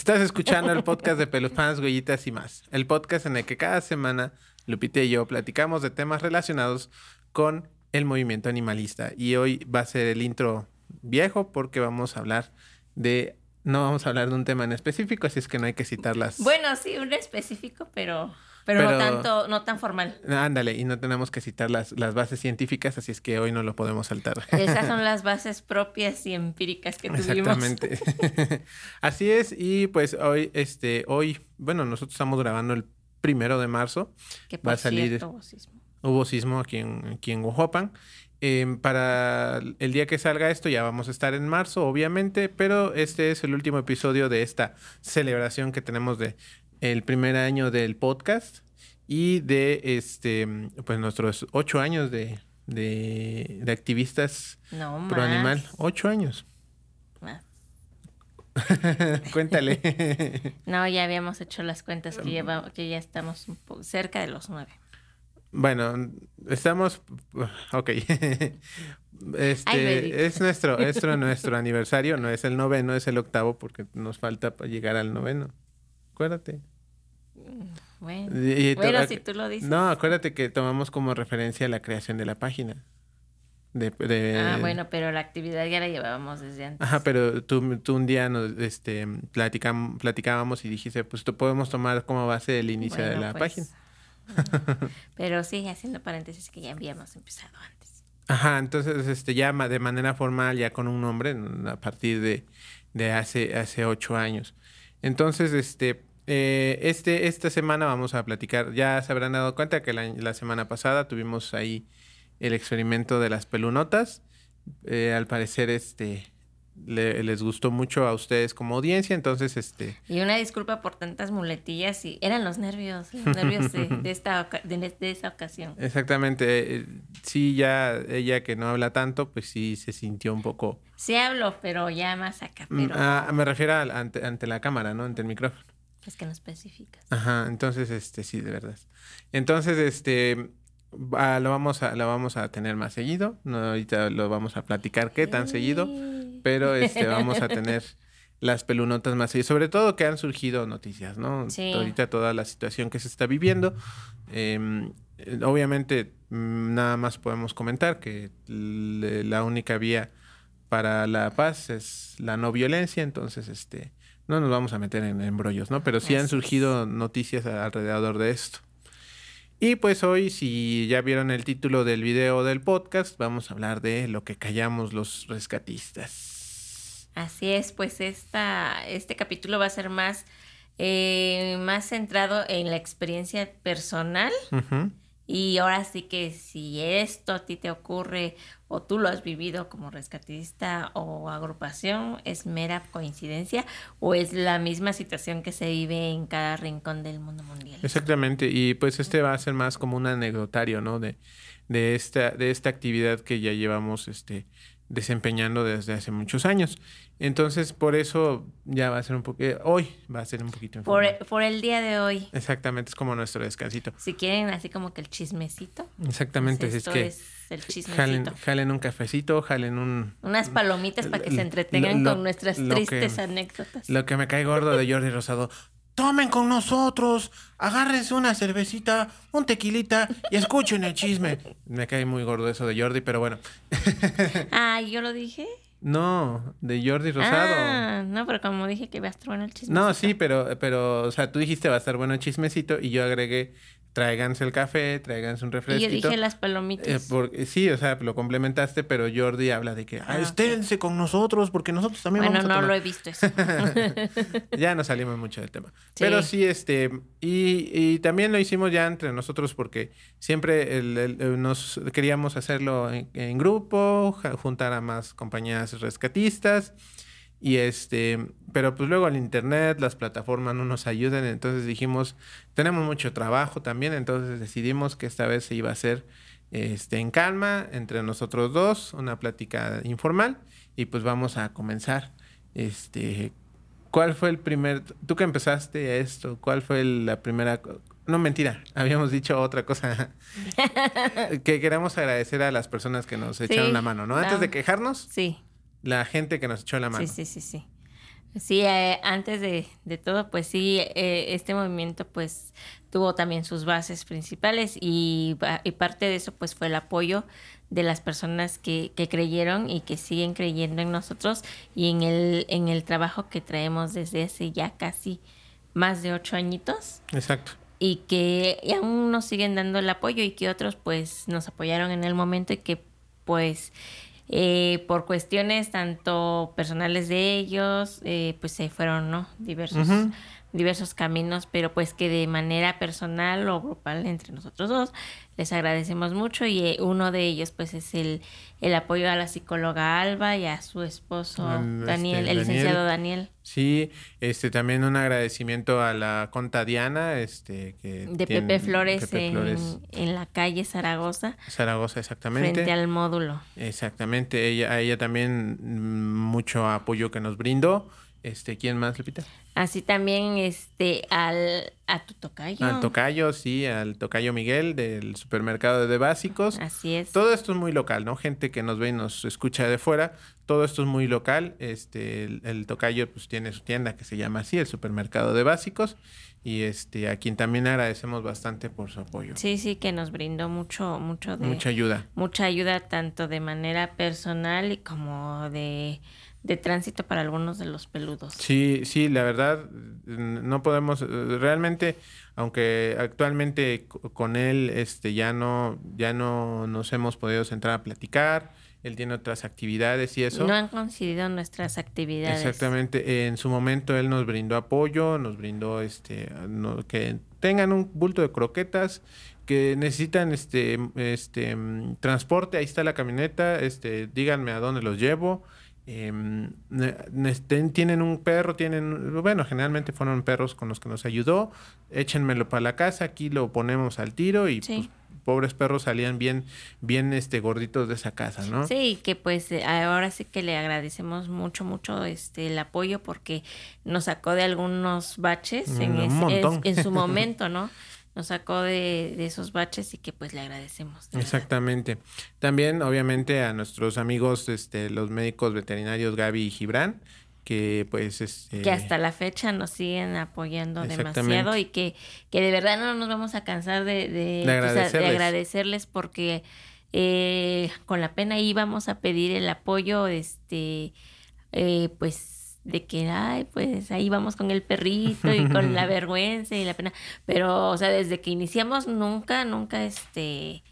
Estás escuchando el podcast de Pelufans, Huellitas y más. El podcast en el que cada semana Lupita y yo platicamos de temas relacionados con el movimiento animalista. Y hoy va a ser el intro viejo porque vamos a hablar de... No vamos a hablar de un tema en específico, así es que no hay que citarlas. Bueno, sí, un específico, pero, pero, Pero- no tanto, no tan formal. Ándale, y no tenemos que citar las, las bases científicas, así es que hoy no lo podemos saltar. Esas son las bases propias y empíricas que tuvimos. Exactamente. Así es, y pues hoy, este, hoy, bueno, nosotros estamos grabando el primero de marzo. Que Va por a salir- cierto, hubo sismo. Hubo sismo aquí en, aquí en Oaxaca. Em, para el día que salga esto ya vamos a estar en marzo, obviamente, pero este es el último episodio de esta celebración que tenemos de el primer año del podcast y de este, pues nuestros ocho años de, de, de activistas No más. pro animal. Ocho años. más. Cuéntale. No, ya habíamos hecho las cuentas que, lleva- que ya estamos un cerca de los nueve. Bueno, estamos. Ok. Este es nuestro, es nuestro aniversario, no es el noveno, es el octavo, porque nos falta para llegar al noveno. Acuérdate. Bueno, Y- bueno si tú lo dices. No, acuérdate que tomamos como referencia la creación de la página. De, de- Ah, bueno, pero la actividad ya la llevábamos desde antes. Ajá, pero tú, tú un día nos este, platicam- platicábamos y dijiste, pues tú podemos tomar como base el inicio de la pues, página. Pero sí, haciendo paréntesis que ya habíamos empezado antes. Ajá, entonces este ya de manera formal, ya con un nombre, a partir de, de hace, hace ocho años. Entonces, este, eh, este, esta semana vamos a platicar, ya se habrán dado cuenta que la, la semana pasada tuvimos ahí el experimento de las pelunotas. Eh, al parecer, este, le- les gustó mucho a ustedes como audiencia, entonces, este, Y una disculpa por tantas muletillas y eran los nervios, los nervios de, de esta, de, de esa ocasión. exactamente, eh, sí, ya ella que no habla tanto, pues sí se sintió un poco... Sí hablo, pero ya más acá, Mm, pero ah, me refiero al- ante, ante la cámara, ¿no? Ante el micrófono. Es que no especificas. Ajá, entonces, este, sí, de verdad. Entonces, este, lo vamos a, lo vamos a tener más seguido. No, ahorita lo vamos a platicar qué tan seguido, pero este, vamos a tener las pelunotas más seguido. Sobre todo que han surgido noticias, ¿no? Sí. Ahorita toda la situación que se está viviendo. Em, eh, obviamente, mm, nada más podemos comentar que la única vía para la paz es la no violencia, entonces, este, no nos vamos a meter en embrollos, ¿no? Pero sí han surgido noticias alrededor de esto. Y pues hoy, si ya vieron el título del video del podcast, vamos a hablar de lo que callamos los rescatistas. Así es, pues esta, este capítulo va a ser más, eh, más centrado en la experiencia personal. Ujú. Y ahora sí que si esto a ti te ocurre o tú lo has vivido como rescatista o agrupación, ¿es mera coincidencia o es la misma situación que se vive en cada rincón del mundo mundial? Exactamente, y pues este va a ser más como un anecdotario, ¿no? De, de, esta, de esta actividad que ya llevamos este, desempeñando desde hace muchos años. Entonces, por eso ya va a ser un poco, hoy va a ser un poquito Por, el día de hoy, Exactamente, es como nuestro descansito. si quieren así como que el chismecito, Exactamente, pues es esto que es el chismecito. jalen un cafecito, jalen un... Unas palomitas para que se entretengan lo- con nuestras que- tristes anécdotas. Lo que me cae gordo de Jordi Rosado. Tomen con nosotros, agárrense una cervecita, un tequilita y escuchen el chisme. Me cae muy gordo eso de Jordi, pero bueno. Ah, ¿yo lo dije? No, de Jordi Rosado. Ah, no, pero como dije que iba a estar bueno el chismecito. no, sí, pero, pero, o sea, tú dijiste va a estar bueno el chismecito y yo agregué, tráiganse el café, tráiganse un Y yo refresquito. dije las Eh, palomitas. porque, sí, o sea, lo complementaste, pero Jordi habla de que ah, Ah, esténse con nosotros porque nosotros también Bueno, vamos a no tomar". lo he visto eso. ya nos salimos mucho del tema. Sí. Pero sí, este, y, y también lo hicimos ya entre nosotros porque siempre el- el- el- nos queríamos hacerlo en, en grupo, juntar a más compañías rescatistas. Y este, pero pues luego el internet, las plataformas no nos ayudan, entonces dijimos, tenemos mucho trabajo también, entonces decidimos que esta vez se iba a hacer este, en calma, entre nosotros dos, una plática informal, y pues vamos a comenzar. Este, ¿cuál fue el primer, tú que empezaste esto, cuál fue la primera, no mentira, habíamos dicho otra cosa, que queremos agradecer a las personas que nos echaron Sí, la mano, ¿no? Antes de quejarnos, Sí, la gente que nos echó la mano. sí, sí, sí, sí. Sí, eh, antes de, de, todo, pues sí, eh, este movimiento pues tuvo también sus bases principales y, y, parte de eso pues fue el apoyo de las personas que, que, creyeron y que siguen creyendo en nosotros y en el, en el trabajo que traemos desde hace ya casi más de ocho añitos. Exacto. Y que aún nos siguen dando el apoyo y que otros pues nos apoyaron en el momento y que pues eh, por cuestiones tanto personales de ellos, eh, pues se fueron, ¿no? Diversos, diversos caminos, pero pues que de manera personal o grupal entre nosotros dos les agradecemos mucho y eh, uno de ellos pues es el, el apoyo a la psicóloga Alba y a su esposo Daniel, el licenciado Daniel. Sí, este también un agradecimiento a la conta Diana, este que de Pepe Flores, en, la calle Zaragoza. Zaragoza, exactamente. Frente al módulo. Exactamente, ella, a ella también mm, mucho apoyo que nos brindó. Este, ¿quién más, Lupita? Así también este al a tu tocayo. Al tocayo, sí, al tocayo Miguel del supermercado de básicos. Así es. Todo esto es muy local, ¿no? Gente que nos ve y nos escucha de fuera, todo esto es muy local. Este, el, tocayo pues tiene su tienda que se llama así, el supermercado de básicos. Y este, a quien también agradecemos bastante por su apoyo. Sí, sí, que nos brindó mucho, mucho de. Mucha ayuda. Mucha ayuda, tanto de manera personal y como de de tránsito para algunos de los peludos. Sí, sí, la verdad, no podemos, realmente, aunque actualmente con él este, ya, no, ya no nos hemos podido centrar a platicar, él tiene otras actividades y eso. No han coincidido nuestras actividades. Exactamente, en su momento él nos brindó apoyo, nos brindó este, que tengan un bulto de croquetas, que necesitan este, este transporte, ahí está la camioneta, este, díganme a dónde los llevo Em, tienen un perro, tienen, bueno, generalmente fueron perros con los que nos ayudó, échenmelo para la casa, aquí lo ponemos al tiro y pues, pobres perros salían bien, bien este gorditos de esa casa, ¿no? Sí, que pues eh, ahora sí que le agradecemos mucho, mucho este el apoyo porque nos sacó de algunos baches en, en su momento, ¿no? Nos sacó de, esos baches y que pues le agradecemos. Exactamente. También obviamente a nuestros amigos, este, los médicos veterinarios Gaby y Gibran, que pues este... que hasta la fecha nos siguen apoyando demasiado y que, que de verdad no nos vamos a cansar de, de, agradecerles. porque eh, con la pena íbamos a pedir el apoyo este eh, pues de que, ay, pues ahí vamos con el perrito y con la vergüenza y la pena. Pero, o sea, desde que iniciamos nunca, nunca, este,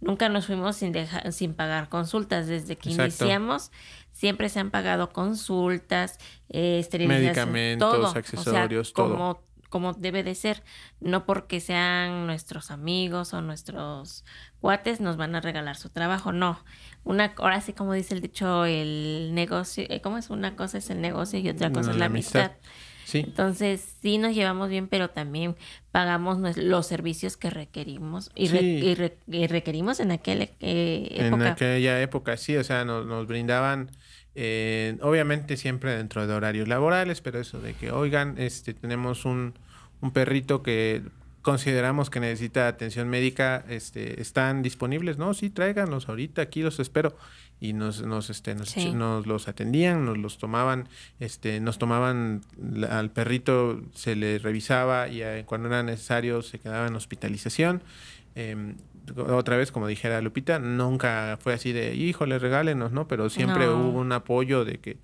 nunca nos fuimos sin dejar, sin pagar consultas. Desde que iniciamos, siempre se han pagado consultas, eh, medicamentos, accesorios, todo. Como como debe de ser, no porque sean nuestros amigos o nuestros cuates nos van a regalar su trabajo, no. Una, ahora sí como dice el dicho, el negocio, eh, ¿cómo es? Una cosa es el negocio y otra cosa es la, amistad. Sí. Entonces, sí nos llevamos bien, pero también pagamos los servicios que requerimos y, requerimos en aquella eh, época. En aquella época, sí, o sea, nos, nos brindaban, eh, obviamente siempre dentro de horarios laborales, pero eso de que, oigan, este, tenemos un, un perrito que consideramos que necesita atención médica, este, están disponibles, ¿no? Sí, tráiganlos ahorita, aquí los espero. Y nos, nos, este, nos, los atendían, nos los tomaban, este, nos tomaban al perrito, se le revisaba y eh, cuando era necesario se quedaba en hospitalización. Em, otra vez, como dijera Lupita, nunca fue así de, híjole, regálenos, ¿no? Pero siempre hubo un apoyo de que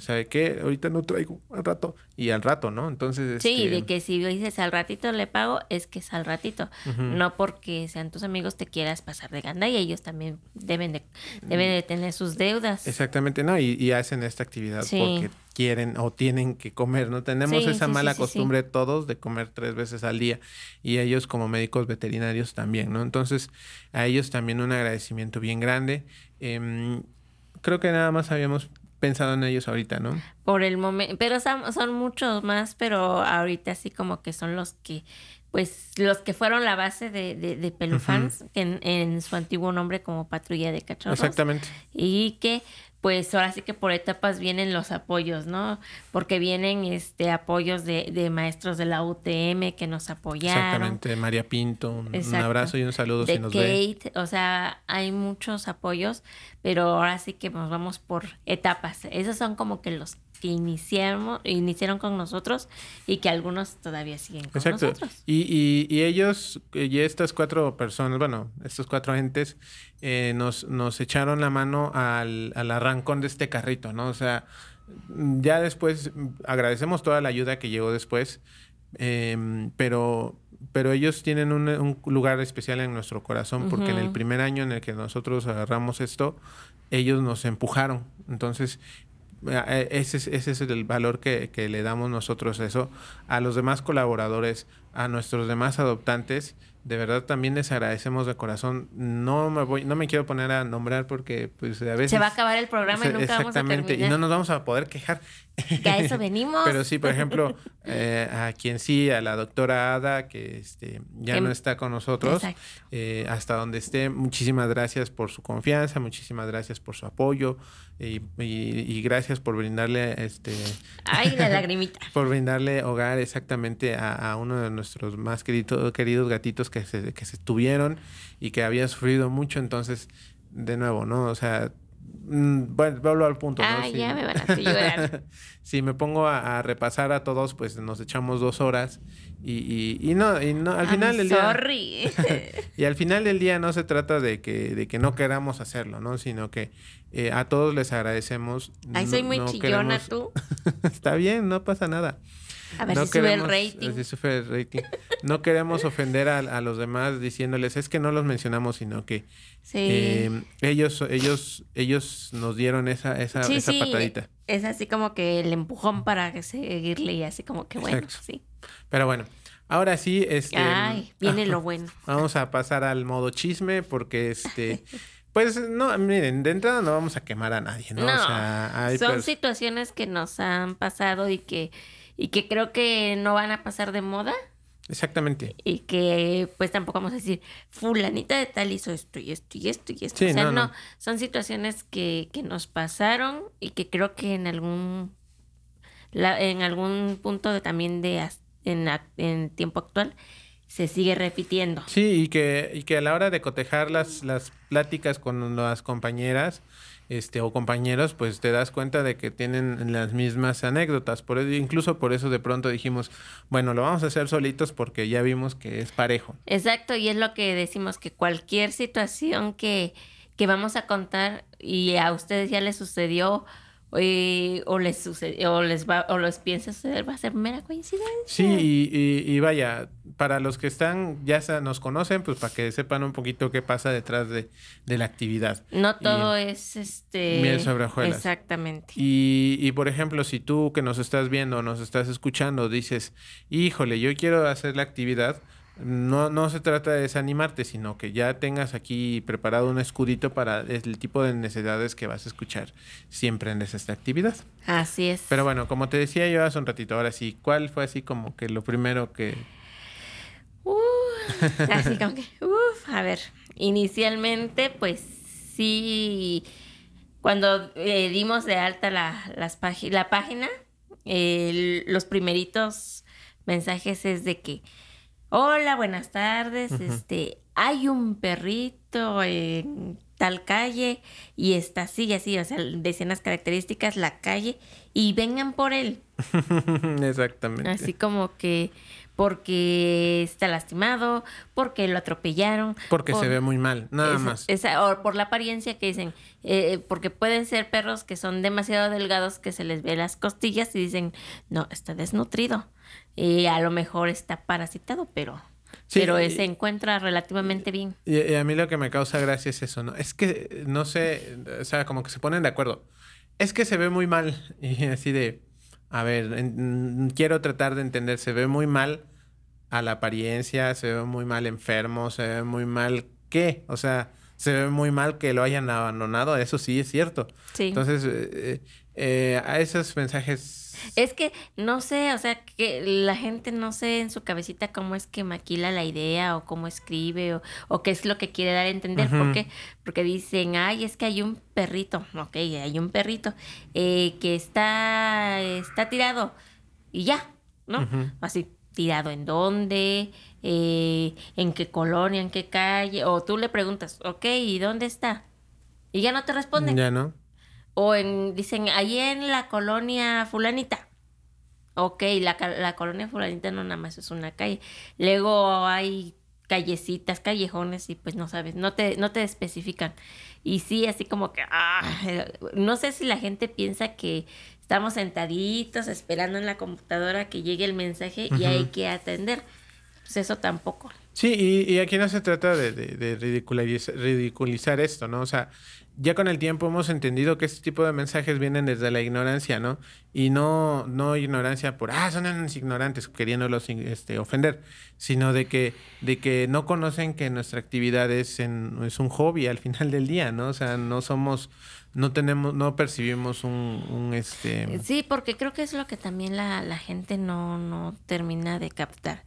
¿sabe qué? Ahorita no traigo al rato. Y al rato, ¿no? Entonces. Sí, de que si dices al ratito le pago, es que es al ratito. No porque sean tus amigos te quieras pasar de ganda y ellos también deben de, deben de tener sus deudas. Exactamente, ¿no? Y, hacen esta actividad porque quieren o tienen que comer, ¿no? Tenemos esa mala costumbre todos de comer tres veces al día y ellos como médicos veterinarios también, ¿no? Entonces, a ellos también un agradecimiento bien grande. Em, creo que nada más habíamos pensado en ellos ahorita, ¿no? Por el momento, pero son, son, muchos más, pero ahorita sí como que son los que, pues, los que fueron la base de, de, de Pelufans, en, en, su antiguo nombre como Patrulla de Cachorros. Exactamente. Y que pues ahora sí que por etapas vienen los apoyos, ¿no? Porque vienen este apoyos de, de maestros de la UTM que nos apoyaron. Exactamente, María Pinto, un, abrazo y un saludo de si nos Kate, o sea, hay muchos apoyos, pero ahora sí que nos vamos por etapas. Esos son como que los que iniciamos, iniciaron con nosotros y que algunos todavía siguen con nosotros. Y, y, y ellos, y estas cuatro personas, bueno, estos cuatro entes, eh, nos, nos echaron la mano al, al arrancón de este carrito, ¿no? O sea, ya después agradecemos toda la ayuda que llegó después, em, pero, pero ellos tienen un, un, lugar especial en nuestro corazón porque en el primer año en el que nosotros agarramos esto, ellos nos empujaron. Entonces, eh, ese es, ese es el valor que, que, le damos nosotros eso a los demás colaboradores, a nuestros demás adoptantes de verdad también les agradecemos de corazón. No me voy, no me quiero poner a nombrar porque pues a veces se va a acabar el programa y nunca vamos a terminar. y no nos vamos a poder quejar. Que a eso venimos. Pero sí, por ejemplo, eh, a quien sí, a la doctora Ada, que este, ya no está con nosotros, eh, hasta donde esté, muchísimas gracias por su confianza, muchísimas gracias por su apoyo y, y, gracias por brindarle este Ay, la lagrimita. por brindarle hogar exactamente a, a uno de nuestros más querido, queridos gatitos que se, que se tuvieron y que había sufrido mucho. Entonces, de nuevo, ¿no? O sea, bueno, vuelvo al punto. Ah, ¿no? ya me van a llorar. si me pongo a, a, repasar a todos, pues nos echamos dos horas y, y, y no, y no, al final I'm del sorry. día. y al final del día no se trata de que, de que no queramos hacerlo, ¿no? Sino que eh, a todos les agradecemos. Ay, soy muy no chillona queremos... tú. Está bien, no pasa nada. A ver no si queremos, sube el rating. Si sube el rating. No queremos ofender a, a, los demás diciéndoles, es que no los mencionamos, sino que sí. eh, ellos, ellos, ellos nos dieron esa, esa, sí, esa sí. patadita. Es así como que el empujón para seguirle y así como que bueno, Exacto. sí. Pero bueno, ahora sí, este. Ay, viene lo bueno. Vamos a pasar al modo chisme, porque este. Pues no, miren, de entrada no vamos a quemar a nadie, ¿no? no o sea, hay son pers- situaciones que nos han pasado y que, y que creo que no van a pasar de moda Exactamente. y que pues tampoco vamos a decir fulanita de tal hizo esto y esto y esto y esto. Sí, o sea, no, no, no. son situaciones que, que nos pasaron y que creo que en algún la- en algún punto de, también de en, en tiempo actual se sigue repitiendo. Sí, y que, y que a la hora de cotejar las, las pláticas con las compañeras este, o compañeros, pues te das cuenta de que tienen las mismas anécdotas. Por eso, incluso por eso de pronto dijimos, bueno, lo vamos a hacer solitos porque ya vimos que es parejo. Exacto, y es lo que decimos, que cualquier situación que, que vamos a contar y a ustedes ya les sucedió eh, o les sucedió, o les va, o les piensa suceder, va a ser mera coincidencia. Sí, y, y, y vaya, para los que están, ya nos conocen, pues para que sepan un poquito qué pasa detrás de, de la actividad. No Y- todo es este Miel sobre hojuelas. Exactamente. Y, y, por ejemplo, si tú que nos estás viendo nos estás escuchando dices, híjole, yo quiero hacer la actividad, no, no se trata de desanimarte, sino que ya tengas aquí preparado un escudito para el tipo de necesidades que vas a escuchar siempre en esta actividad. Así es. Pero bueno, como te decía yo hace un ratito, ahora sí, ¿cuál fue así como que lo primero que... Uh, así como que, uf, a ver, inicialmente, pues sí, cuando eh, dimos de alta la, las la página, los primeritos mensajes es de que, hola, buenas tardes, este, hay un perrito en tal calle y está así y así, o sea, decían las características, la calle, y vengan por él. Exactamente. Así como que porque está lastimado, porque lo atropellaron. Porque por- se ve muy mal, nada más. o por la apariencia que dicen, eh, porque pueden ser perros que son demasiado delgados que se les ve las costillas y dicen, no, está desnutrido. Y a lo mejor está parasitado, pero, Sí, pero y- se encuentra relativamente bien. Y, y a mí lo que me causa gracia es eso, ¿no? Es que, no sé, o sea, como que se ponen de acuerdo. Es que se ve muy mal. Y así de, a ver, en- mm, quiero tratar de entender, se ve muy mal a la apariencia, se ve muy mal enfermo, se ve muy mal qué, o sea, se ve muy mal que lo hayan abandonado, eso sí es cierto. Sí. Entonces, eh, eh, a esos mensajes... Es que no sé, o sea, que la gente no sé en su cabecita cómo es que maquila la idea o cómo escribe o, o qué es lo que quiere dar a entender. ¿Por Ujú. qué? Porque dicen, ay, es que hay un perrito, ok, hay un perrito eh, que está, está tirado y ya, ¿no? Así, tirado en dónde, eh, en qué colonia, en qué calle, o tú le preguntas, ok, ¿y dónde está? Y ya no te responden. Ya no. O en, dicen, ahí en la colonia fulanita. Ok, la, la colonia fulanita no nada más es una calle. Luego hay callecitas, callejones y pues no sabes, no te, no te especifican. Y sí, así como que, ah, no sé si la gente piensa que estamos sentaditos esperando en la computadora que llegue el mensaje y hay que atender. Pues eso tampoco. Sí, y, aquí no se trata de, de, ridiculizar, esto, ¿no? O sea, ya con el tiempo hemos entendido que este tipo de mensajes vienen desde la ignorancia, ¿no? Y no, no ignorancia por, ah, son ignorantes, queriéndolos este, ofender, sino de que, de que no conocen que nuestra actividad es, en, es un hobby al final del día, ¿no? O sea, no somos, no tenemos, no percibimos un, un este... Sí, porque creo que es lo que también la, la gente no, no termina de captar.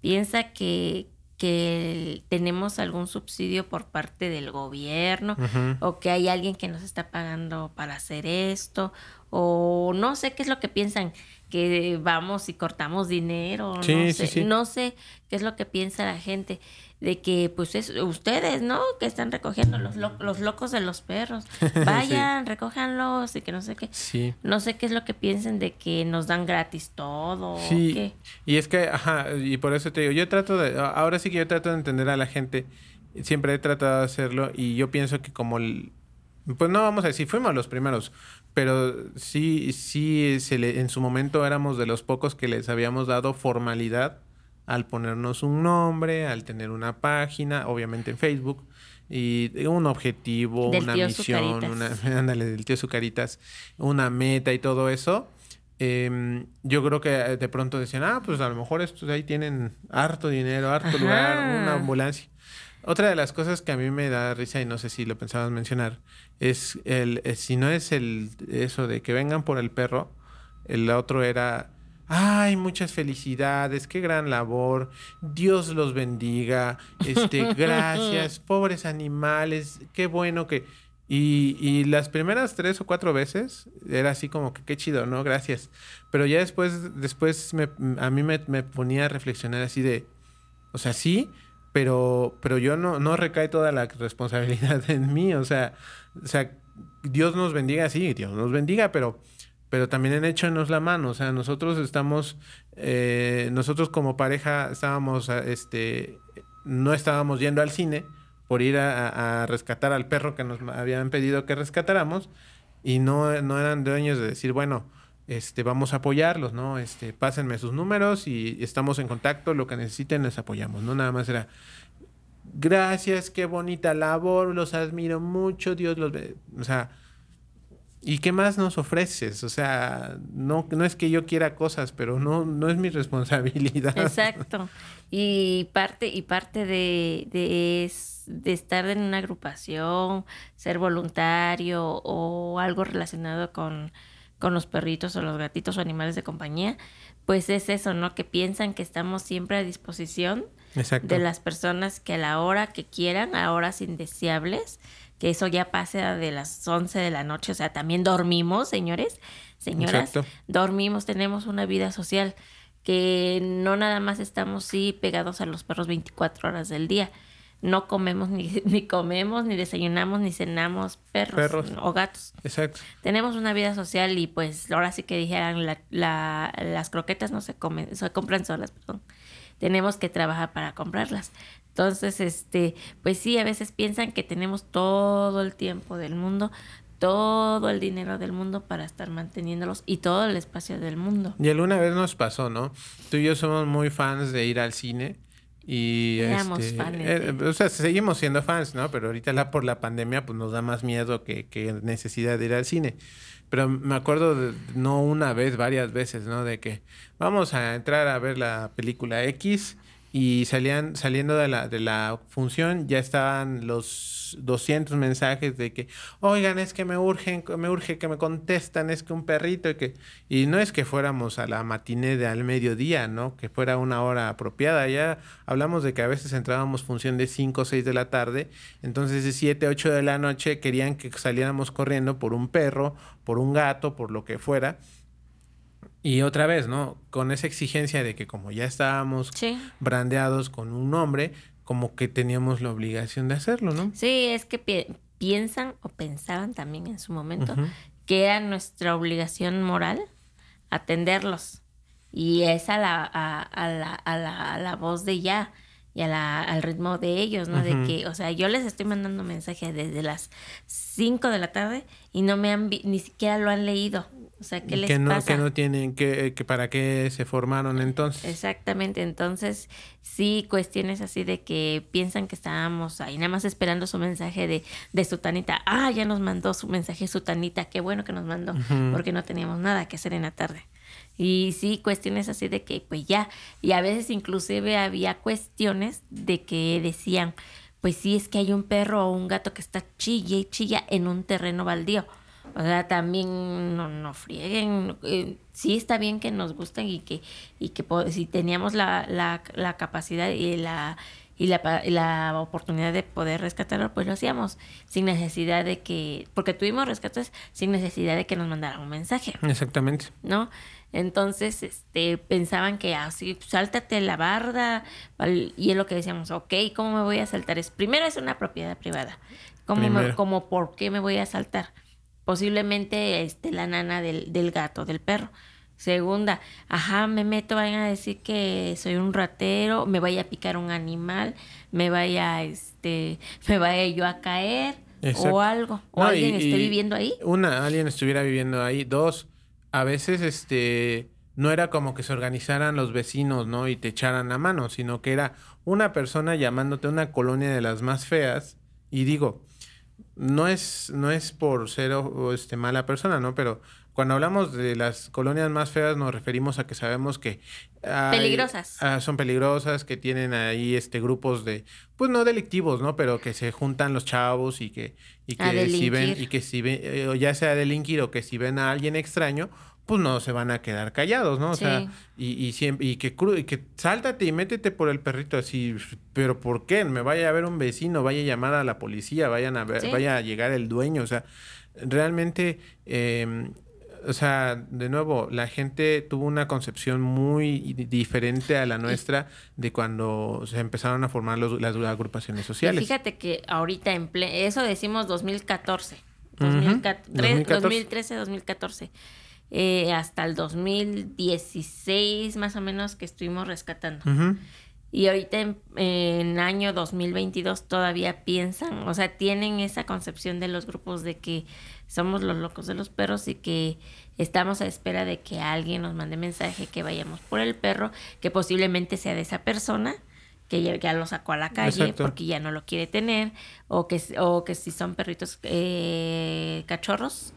Piensa que, que tenemos algún subsidio por parte del gobierno o que hay alguien que nos está pagando para hacer esto o no sé qué es lo que piensan que vamos y cortamos dinero no sé no sé qué es lo que piensa la gente de que pues es ustedes, ¿no? Que están recogiendo los, los locos de los perros. Vayan, recójanlos y que no sé qué. Sí. No sé qué es lo que piensen de que nos dan gratis todo. Sí. Y es que, ajá, y por eso te digo, yo trato de, ahora sí que yo trato de entender a la gente. Siempre he tratado de hacerlo y yo pienso que como, pues no vamos a decir, fuimos los primeros, pero sí, sí, se le, en su momento éramos de los pocos que les habíamos dado formalidad al ponernos un nombre, al tener una página, obviamente en Facebook, y un objetivo, una misión, una, ándale, del tío Sucaritas, una meta y todo eso. Em, yo creo que de pronto decían, ah, pues a lo mejor estos ahí tienen harto dinero, harto lugar, una ambulancia. Otra de las cosas que a mí me da risa, y no sé si lo pensabas mencionar, es el, si no es el eso de que vengan por el perro, el otro era Ay, muchas felicidades, qué gran labor. Dios los bendiga. Este, gracias, pobres animales, qué bueno que. Y, y, las primeras tres o cuatro veces era así como que qué chido, ¿no? Gracias. Pero ya después, después me, a mí me, me, ponía a reflexionar así de, o sea, sí, pero, pero yo no, no recae toda la responsabilidad en mí. O sea, o sea, Dios nos bendiga, sí, Dios nos bendiga, pero pero también en échenos la mano. O sea, nosotros estamos, eh, nosotros como pareja estábamos, este, no estábamos yendo al cine por ir a, rescatar al perro que nos habían pedido que rescatáramos y no, no eran dueños de decir, bueno, este, vamos a apoyarlos, ¿no? Este, pásenme sus números y estamos en contacto, lo que necesiten les apoyamos, ¿no? Nada más era, gracias, qué bonita labor, los admiro mucho, Dios los ve, o sea, ¿Y qué más nos ofreces? O sea, no, no es que yo quiera cosas, pero no, no es mi responsabilidad. Exacto. Y parte, y parte de, de, de estar en una agrupación, ser voluntario o algo relacionado con, con los perritos o los gatitos o animales de compañía, pues es eso, ¿no? Que piensan que estamos siempre a disposición de las personas que a la hora que quieran, a horas indeseables, que eso ya pasa de las 11 de la noche, o sea, también dormimos, señores, señoras, dormimos, tenemos una vida social que no nada más estamos sí pegados a los perros 24 horas del día. No comemos ni, ni comemos, ni desayunamos, ni cenamos perros, o gatos. Exacto. Tenemos una vida social y pues ahora sí que dijeran la, la, las croquetas no se comen, se compran solas, perdón. Tenemos que trabajar para comprarlas. Entonces, este, pues sí, a veces piensan que tenemos todo el tiempo del mundo, todo el dinero del mundo para estar manteniéndolos y todo el espacio del mundo. Y alguna vez nos pasó, ¿no? Tú y yo somos muy fans de ir al cine. Y este, fans, eh, o sea, seguimos siendo fans, ¿no? Pero ahorita la, por la pandemia pues nos da más miedo que, que necesidad de ir al cine. Pero me acuerdo de, no una vez, varias veces, ¿no? De que vamos a entrar a ver la película X y salían saliendo de la, de la función ya estaban los 200 mensajes de que oigan es que me urgen me urge que me contestan es que un perrito y que y no es que fuéramos a la matiné de al mediodía no que fuera una hora apropiada. Ya hablamos de que a veces entrábamos función de 5 o 6 de la tarde entonces de 7 8 de la noche querían que saliéramos corriendo por un perro por un gato por lo que fuera y otra vez, ¿no? Con esa exigencia de que como ya estábamos brandeados con un nombre, como que teníamos la obligación de hacerlo, ¿no? Sí, es que piensan o pensaban también en su momento que era nuestra obligación moral atenderlos. Y es a la, a, la, a la, voz de ya y a la, al ritmo de ellos, ¿no? De que, o sea, yo les estoy mandando mensajes desde las 5 de la tarde y no me han, ni siquiera lo han leído. O sea, ¿qué les que no, pasa? Que no tienen, que, que para qué se formaron entonces. Exactamente, entonces sí, cuestiones así de que piensan que estábamos ahí nada más esperando su mensaje de, de Sutanita. Ah, ya nos mandó su mensaje Sutanita, qué bueno que nos mandó, porque no teníamos nada que hacer en la tarde. Y sí, cuestiones así de que pues ya, y a veces inclusive había cuestiones de que decían, pues sí, es que hay un perro o un gato que está chilla y chilla en un terreno baldío o sea, también no, no frieguen. Eh, sí está bien que nos gusten y que, y que si teníamos la, la, la capacidad y la y la, la, oportunidad de poder rescatarlo, pues lo hacíamos sin necesidad de que, porque tuvimos rescates sin necesidad de que nos mandaran un mensaje. Exactamente. ¿No? Entonces, este, pensaban que así, ah, sáltate la barda, y es lo que decíamos, ok, ¿cómo me voy a saltar? Es, primero es una propiedad privada. ¿Cómo, me, como, ¿Por qué me voy a saltar? Posiblemente este, la nana del, del gato, del perro. Segunda, ajá, me meto, vayan a decir que soy un ratero, me vaya a picar un animal, me vaya, este, me vaya yo a caer o algo, o alguien esté viviendo ahí. Una, alguien estuviera viviendo ahí. Dos, a veces, este, no era como que se organizaran los vecinos, ¿no? Y te echaran la mano, sino que era una persona llamándote una colonia de las más feas. Y digo, no es, no es por ser este, mala persona, ¿no? Pero cuando hablamos de las colonias más feas nos referimos a que sabemos que peligrosas. ah, son peligrosas que tienen ahí este grupos de pues no delictivos no pero que se juntan los chavos y que y que si ven y que si ven eh, ya sea delinquir o que si ven a alguien extraño pues no se van a quedar callados, ¿no? O sea, y, y, siempre, y que y que sáltate y métete por el perrito así, pero ¿por qué? Me vaya a ver un vecino, vaya a llamar a la policía, vayan a ver, vaya a llegar el dueño, o sea, realmente, em, o sea, de nuevo, la gente tuvo una concepción muy diferente a la nuestra de cuando se empezaron a formar los, las agrupaciones sociales. fíjate que ahorita en eso decimos 2014, 2013, 2014 eh, hasta el 2016 más o menos que estuvimos rescatando. Y ahorita en, en, año 2022 todavía piensan, o sea, tienen esa concepción de los grupos de que somos los locos de los perros y que estamos a espera de que alguien nos mande mensaje que vayamos por el perro, que posiblemente sea de esa persona que ya, lo sacó a la calle porque ya no lo quiere tener, o que, o que si son perritos eh, cachorros,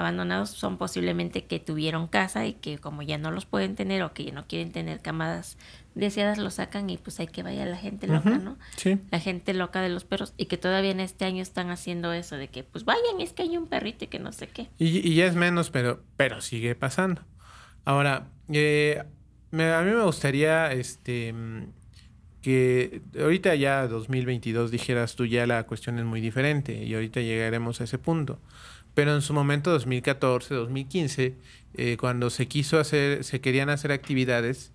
abandonados son posiblemente que tuvieron casa y que como ya no los pueden tener o que ya no quieren tener camadas deseadas, lo sacan y pues hay que vaya la gente loca, ¿no? Sí. La gente loca de los perros y que todavía en este año están haciendo eso de que pues vayan, es que hay un perrito y que no sé qué. Y, ya es menos, pero, pero sigue pasando. Ahora, eh, a mí me gustaría este que ahorita ya 2022 dijeras tú ya la cuestión es muy diferente y ahorita llegaremos a ese punto. Pero en su momento, 2014, 2015, eh, cuando se quiso hacer, se querían hacer actividades,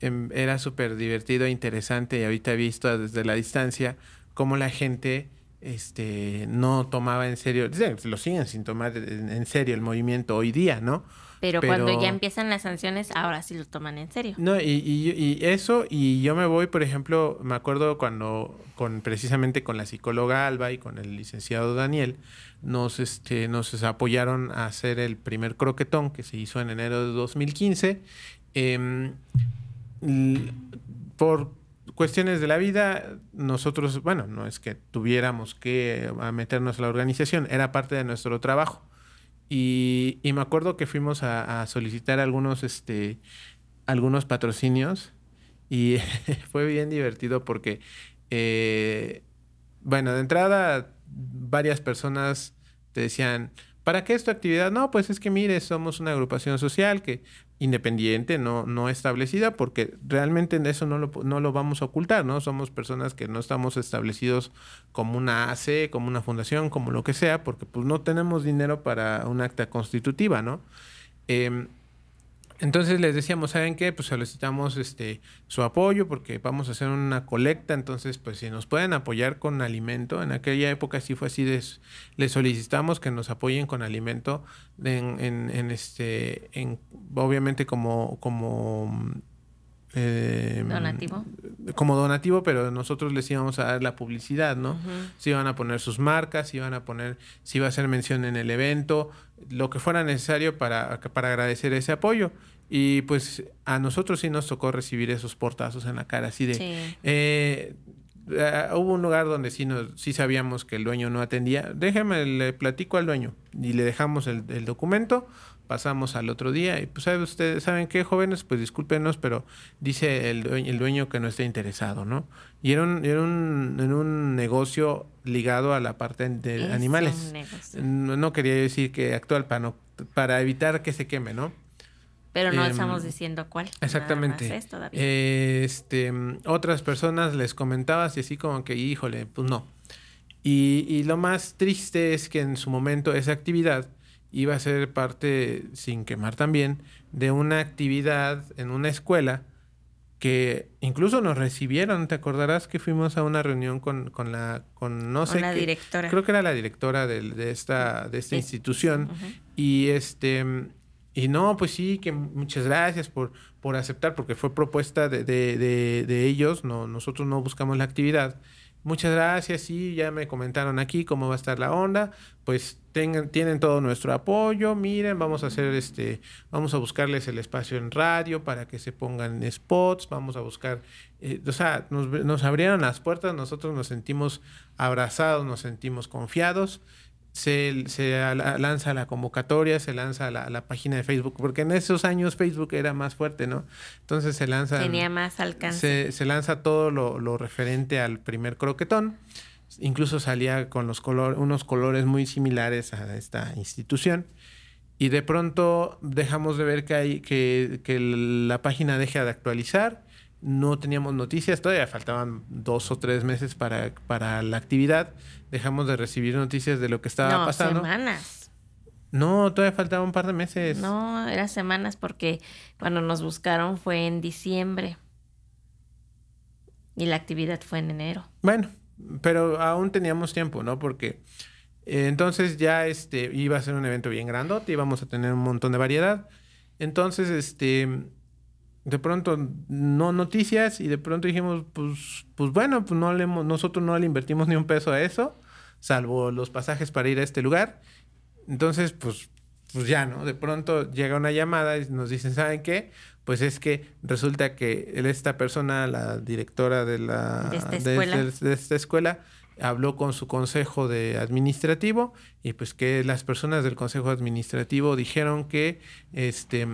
em, era súper divertido e interesante y ahorita he visto desde la distancia cómo la gente este, no tomaba en serio, lo siguen sin tomar en serio el movimiento hoy día, ¿no? Pero, cuando ya empiezan las sanciones, ahora sí lo toman en serio. No, y, y, eso, y yo me voy, por ejemplo, me acuerdo cuando, con precisamente con la psicóloga Alba y con el licenciado Daniel, nos, este, nos apoyaron a hacer el primer croquetón que se hizo en enero de 2015. Em, por cuestiones de la vida, nosotros, bueno, no es que tuviéramos que meternos a la organización, era parte de nuestro trabajo. Y, me acuerdo que fuimos a, solicitar algunos, este, algunos patrocinios y fue bien divertido porque, eh, bueno, de entrada varias personas te decían, ¿para qué es tu actividad? No, pues es que mire, somos una agrupación social que independiente, no, no establecida, porque realmente en eso no lo, no lo vamos a ocultar, ¿no? Somos personas que no estamos establecidos como una AC, como una fundación, como lo que sea, porque pues no tenemos dinero para una acta constitutiva, ¿no? Em, Entonces les decíamos, ¿saben qué? Pues solicitamos este su apoyo porque vamos a hacer una colecta, entonces pues si nos pueden apoyar con alimento, en aquella época sí fue así, les solicitamos que nos apoyen con alimento en, en, en este, en, obviamente como, como eh, donativo. Como donativo, pero nosotros les íbamos a dar la publicidad, ¿no? Si iban a poner sus marcas, si iban a poner, si iba a hacer mención en el evento, lo que fuera necesario para, para agradecer ese apoyo. Y pues a nosotros sí nos tocó recibir esos portazos en la cara, así de... Eh, eh, hubo un lugar donde sí, nos, sí sabíamos que el dueño no atendía. Déjeme, le platico al dueño y le dejamos el, el documento pasamos al otro día y pues ¿sabe ustedes saben qué jóvenes pues discúlpenos pero dice el dueño, el dueño que no está interesado no y era un, era un, en un negocio ligado a la parte de animales. no, quería decir que actual para no, para evitar que se queme no pero no em, estamos diciendo cuál exactamente. este otras personas les comentabas y así como que híjole pues no. Y, y lo más triste es que en su momento esa actividad iba a ser parte, sin quemar también, de una actividad en una escuela que incluso nos recibieron, te acordarás que fuimos a una reunión con, con la, con no sé, la directora. creo que era la directora de, de esta, de esta institución. Y este, y no, pues sí, que muchas gracias por, por aceptar, porque fue propuesta de, de, de, de ellos, no, nosotros no buscamos la actividad Muchas gracias, sí, ya me comentaron aquí cómo va a estar la onda, pues tengan, tienen todo nuestro apoyo, miren, vamos a hacer este, vamos a buscarles el espacio en radio para que se pongan spots, vamos a buscar, eh, o sea, nos, nos abrieron las puertas, nosotros nos sentimos abrazados, nos sentimos confiados se, se lanza la convocatoria, se lanza la, la, página de Facebook, porque en esos años Facebook era más fuerte, ¿no? Entonces se lanza... Tenía más alcance. Se, se lanza todo lo, lo, referente al primer croquetón. Incluso salía con los colores, unos colores muy similares a esta institución. Y de pronto dejamos de ver que, hay, que, que la página deja de actualizar no teníamos noticias, todavía faltaban dos o tres meses para, para la actividad, dejamos de recibir noticias de lo que estaba no, pasando. semanas. No, todavía faltaba un par de meses. No, era semanas porque cuando nos buscaron fue en diciembre y la actividad fue en enero. Bueno, pero aún teníamos tiempo, ¿no? Porque eh, entonces ya este iba a ser un evento bien grandote, íbamos a tener un montón de variedad. Entonces, este de pronto no noticias y de pronto dijimos, pues, pues bueno, pues no le, nosotros no le invertimos ni un peso a eso, salvo los pasajes para ir a este lugar. Entonces, pues, pues ya, ¿no? De pronto llega una llamada y nos dicen, ¿saben qué? Pues es que resulta que esta persona, la directora de, la, de esta escuela, de esta escuela habló con su consejo de administrativo y pues que las personas del consejo administrativo dijeron que este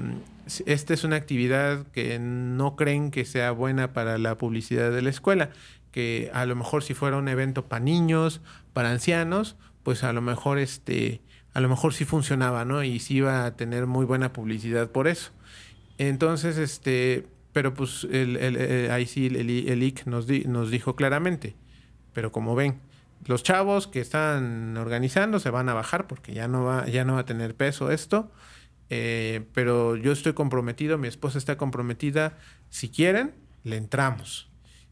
esta es una actividad que no creen que sea buena para la publicidad de la escuela, que a lo mejor si fuera un evento para niños, para ancianos, pues a lo mejor este a lo mejor sí funcionaba, ¿no? Y sí iba a tener muy buena publicidad por eso. Entonces, este, pero pues el, el, ahí sí el, el IC nos, di, nos dijo claramente, pero como ven, los chavos que están organizando se van a bajar porque ya no va, ya no va a tener peso esto. Eh, pero yo estoy comprometido, mi esposa está comprometida. Si quieren, le entramos.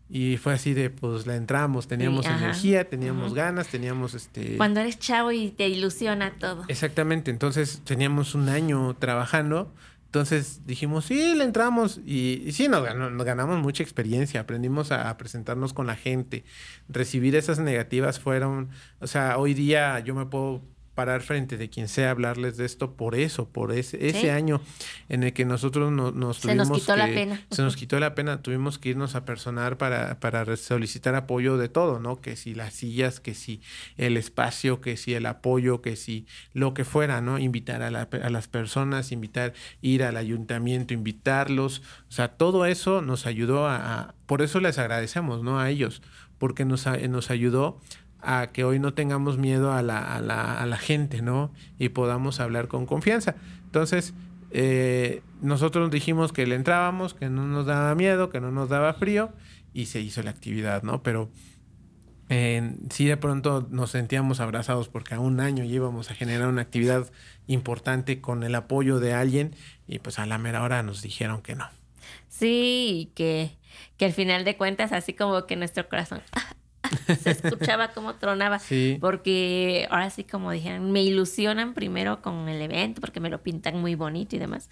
Y fue así de, pues le entramos, teníamos energía, teníamos ganas, teníamos este... Cuando eres chavo y te ilusiona todo. Exactamente, entonces teníamos un año trabajando entonces dijimos, sí, le entramos y, sí, nos, ganamos mucha experiencia, aprendimos a, presentarnos con la gente, recibir esas negativas fueron, o sea, hoy día yo me puedo parar frente de quien sea hablarles de esto por eso, por ese, ese año en el que nosotros nos se nos quitó la pena. Se nos quitó la pena, tuvimos que irnos a personar para, para solicitar apoyo de todo, ¿no? Que si las sillas, que si el espacio, que si el apoyo, que si lo que fuera, ¿no? Invitar a, la, a las personas, invitar, ir al ayuntamiento, invitarlos, o sea, todo eso nos ayudó a, por eso les agradecemos, ¿no? A ellos, porque nos, nos ayudó a que hoy no tengamos miedo a la, a la, a la gente, ¿no? Y podamos hablar con confianza. Entonces, eh, nosotros dijimos que le entrábamos, que no nos daba miedo, que no nos daba frío, y se hizo la actividad, ¿no? Pero sí de pronto nos sentíamos abrazados porque a un año íbamos a generar una actividad importante con el apoyo de alguien y pues a la mera hora nos dijeron que no. Sí, que, que al final de cuentas así como que nuestro corazón se escuchaba como tronaba. Porque ahora sí, como dijeron, me ilusionan primero con el evento porque me lo pintan muy bonito y demás.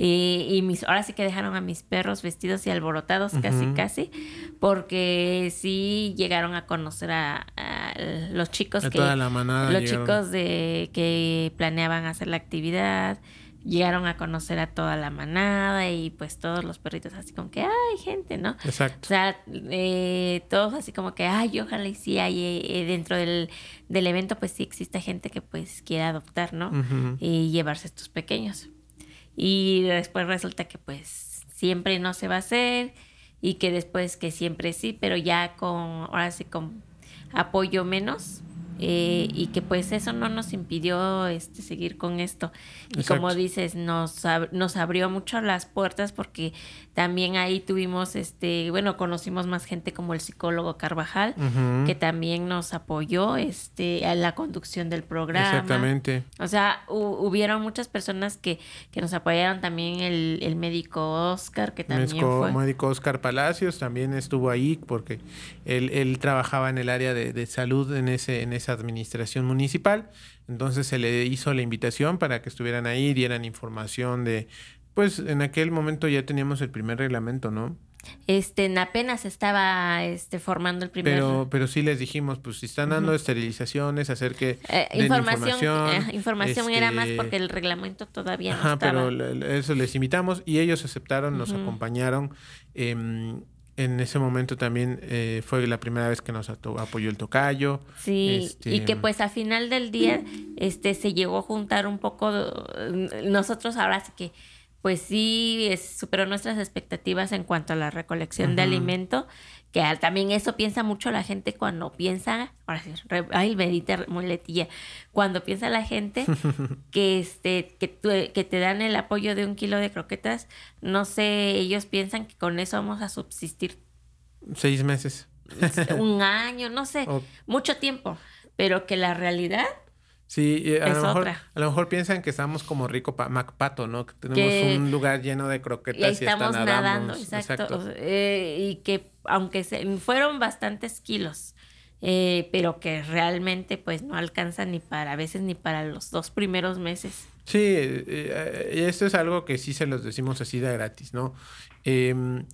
Y, mis, ahora sí que dejaron a mis perros vestidos y alborotados casi, casi, porque sí llegaron a conocer a, los chicos que... los chicos de que planeaban hacer la actividad, llegaron a conocer a toda la manada y pues todos los perritos así como que, ay, gente, ¿no? Exacto. O sea, eh, todos así como que, ay, ojalá y sí hay eh, dentro del, del, evento pues sí existe gente que pues quiere adoptar, ¿no? Y llevarse estos pequeños. Y después resulta que pues siempre no se va a hacer y que después que siempre sí, pero ya con, ahora sí con apoyo menos, eh, y que pues eso no nos impidió este, seguir con esto. Y como dices, nos, nos abrió mucho las puertas porque también ahí tuvimos, este, bueno, conocimos más gente como el psicólogo Carvajal, que también nos apoyó este, a la conducción del programa. Exactamente. O sea, hubieron muchas personas que, que nos apoyaron, también el, el médico Oscar, que también fue. médico Oscar Palacios también estuvo ahí porque él, él trabajaba en el área de, de salud en ese, en ese administración municipal. Entonces se le hizo la invitación para que estuvieran ahí, dieran información de, pues en aquel momento ya teníamos el primer reglamento, ¿no? Este, apenas estaba este, formando el primer. Pero, pero sí les dijimos, pues si están dando esterilizaciones, hacer que. Eh, información. Información, era más este, porque el reglamento todavía no Ajá, pero eso les invitamos y ellos aceptaron, nos acompañaron. Eh, en ese momento también eh, fue la primera vez que nos apoyó el tocayo. Sí, este, y que pues al final del día este se llegó a juntar un poco, nosotros ahora sí que pues sí superó nuestras expectativas en cuanto a la recolección de alimento, que también eso piensa mucho la gente cuando piensa, ahora sí, ay, bendita muletilla, cuando piensa la gente que este que, que te dan el apoyo de un kilo de croquetas, no sé, ellos piensan que con eso vamos a subsistir. Seis meses, un año, no sé, mucho tiempo, pero que la realidad Sí, a, lo mejor, a lo mejor piensan que estamos como rico Macpato, ¿no? Que tenemos un lugar lleno de croquetas y, ahí estamos nadando. Exacto. Eh, y que aunque se, fueron bastantes kilos, eh, pero que realmente pues no alcanza ni para, a veces ni para los dos primeros meses. Sí, eh, esto es algo que sí se los decimos así de gratis, ¿no? Em,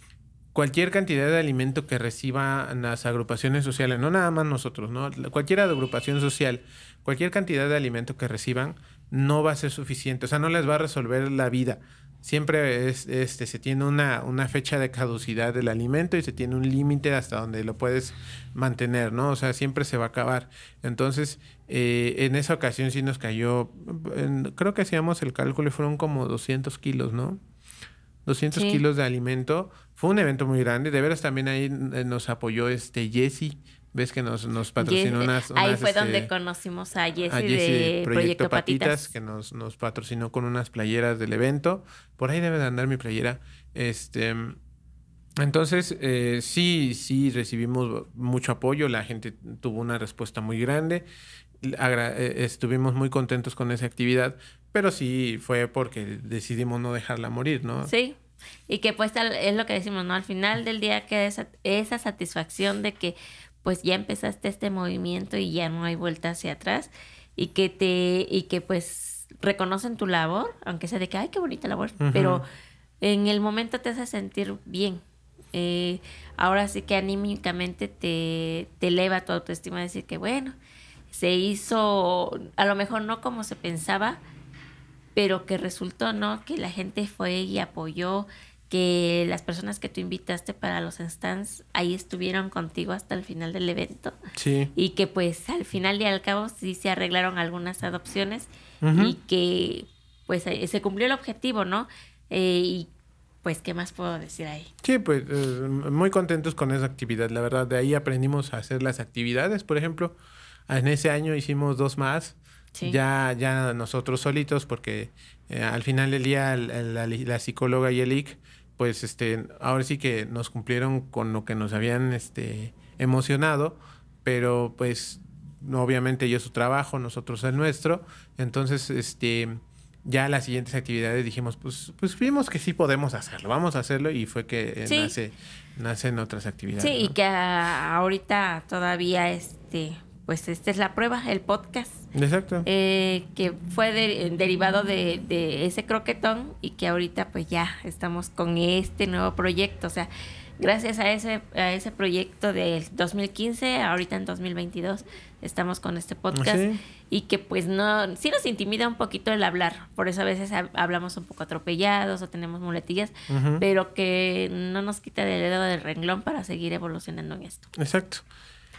cualquier cantidad de alimento que reciban las agrupaciones sociales, no nada más nosotros, ¿no? Cualquier agrupación social, cualquier cantidad de alimento que reciban no va a ser suficiente, o sea, no les va a resolver la vida. Siempre es, este, se tiene una, una fecha de caducidad del alimento y se tiene un límite hasta donde lo puedes mantener, ¿no? O sea, siempre se va a acabar. Entonces, eh, en esa ocasión sí nos cayó, creo que hacíamos el cálculo y fueron como 200 kilos, ¿no? 200 kilos de alimento. Fue un evento muy grande. De veras también ahí eh, nos apoyó este Jesse. Ves que nos, nos patrocinó unas, Ahí fue donde este, conocimos a Jesse, de Proyecto, Patitas, que nos, nos patrocinó con unas playeras del evento. Por ahí debe de andar mi playera. Este, entonces, eh, sí, sí recibimos mucho apoyo. La gente tuvo una respuesta muy grande. Eh, estuvimos muy contentos con esa actividad, pero sí fue porque decidimos no dejarla morir, ¿no? Sí, y que pues es lo que decimos, ¿no? Al final del día queda esa, esa satisfacción de que pues ya empezaste este movimiento y ya no hay vuelta hacia atrás y que te y que pues reconocen tu labor, aunque sea de que ay qué bonita labor, pero en el momento te hace sentir bien. Eh, ahora sí que anímicamente te, te eleva tu autoestima decir que bueno, se hizo a lo mejor no como se pensaba, pero que resultó, ¿no? Que la gente fue y apoyó, que las personas que tú invitaste para los stands ahí estuvieron contigo hasta el final del evento. Sí. Y que pues al final y al cabo sí se arreglaron algunas adopciones y que pues se cumplió el objetivo, ¿no? Eh, y pues, ¿qué más puedo decir ahí? Sí, pues eh, muy contentos con esa actividad, la verdad. De ahí aprendimos a hacer las actividades, por ejemplo. En ese año hicimos dos más. Ya, ya nosotros solitos, porque eh, al final del día la, psicóloga y el IC, pues este, ahora sí que nos cumplieron con lo que nos habían este, emocionado, pero pues obviamente ellos su trabajo, nosotros el nuestro. Entonces, este, ya las siguientes actividades dijimos, pues, pues vimos que sí podemos hacerlo, vamos a hacerlo y fue que eh, nace, nacen otras actividades. Sí, y que ahorita todavía este, pues esta es la prueba, el podcast. Exacto. Eh, que fue derivado de, de, ese croquetón y que ahorita pues ya estamos con este nuevo proyecto. O sea, gracias a ese, a ese proyecto del 2015, ahorita en 2022 estamos con este podcast y que pues no, sí nos intimida un poquito el hablar, por eso a veces hablamos un poco atropellados o tenemos muletillas, pero que no nos quita del dedo del renglón para seguir evolucionando en esto. Exacto.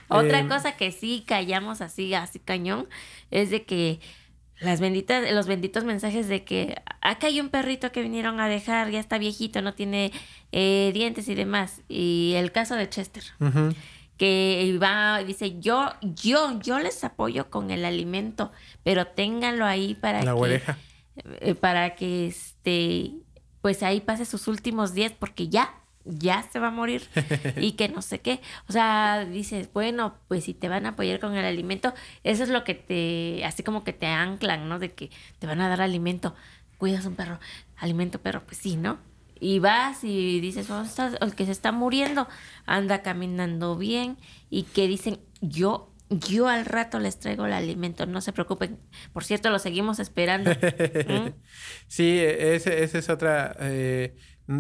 Otra eh, cosa que sí callamos así, así cañón, es de que las benditas, los benditos mensajes de que acá hay un perrito que vinieron a dejar, ya está viejito, no tiene eh, dientes y demás. Y el caso de Chester, que va, dice, yo, yo, yo les apoyo con el alimento, pero ténganlo ahí para La que, eh, para que este, pues ahí pase sus últimos días, porque ya, ya se va a morir y que no sé qué. O sea, dices, bueno, pues si te van a apoyar con el alimento, eso es lo que te, así como que te anclan, ¿no? De que te van a dar alimento. Cuidas un perro, alimento perro, pues sí, ¿no? Y vas y dices, oh, el que se está muriendo anda caminando bien y que dicen, yo yo al rato les traigo el alimento, no se preocupen. Por cierto, lo seguimos esperando. ¿Mm? Sí, esa es otra. Eh,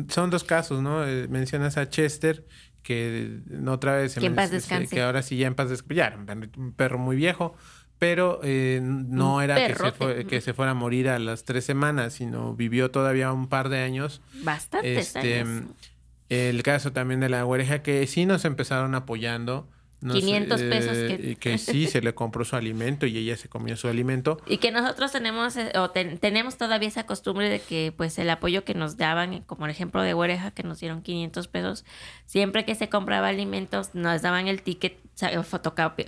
son dos casos, ¿no? Eh, mencionas a Chester, que otra vez... Que en paz descanse. Que ahora sí ya en paz descanse. Ya un perro muy viejo, pero eh, no era que se, que se, fuera a morir a las tres semanas, sino vivió todavía un par de años. Bastantes este, años. El caso también de la oreja, que sí nos empezaron apoyando 500 pesos que... que sí, se le compró su alimento y ella se comió su alimento. Y que nosotros tenemos, eh, o tenemos todavía esa costumbre de que pues el apoyo que nos daban, como el ejemplo de Oreja, que nos dieron 500 pesos, siempre que se compraba alimentos nos daban el ticket,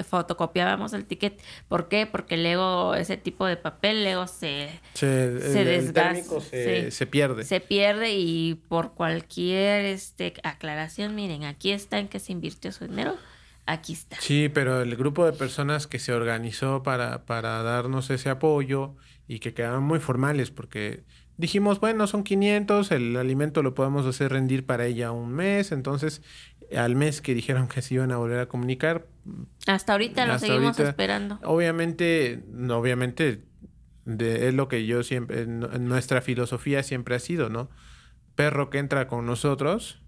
fotocopiábamos el ticket. ¿Por qué? Porque luego ese tipo de papel luego se, se, se desgasta. Se, se, pierde. Se pierde y por cualquier este, aclaración, miren, aquí está en que se invirtió su dinero aquí está. Sí, pero el grupo de personas que se organizó para, para darnos ese apoyo y que quedaron muy formales porque dijimos, bueno, son 500, el alimento lo podemos hacer rendir para ella un mes, entonces al mes que dijeron que se iban a volver a comunicar. Hasta ahorita lo seguimos esperando. Obviamente, obviamente de, es lo que yo siempre, nuestra filosofía siempre ha sido, ¿no? Perro que entra con nosotros,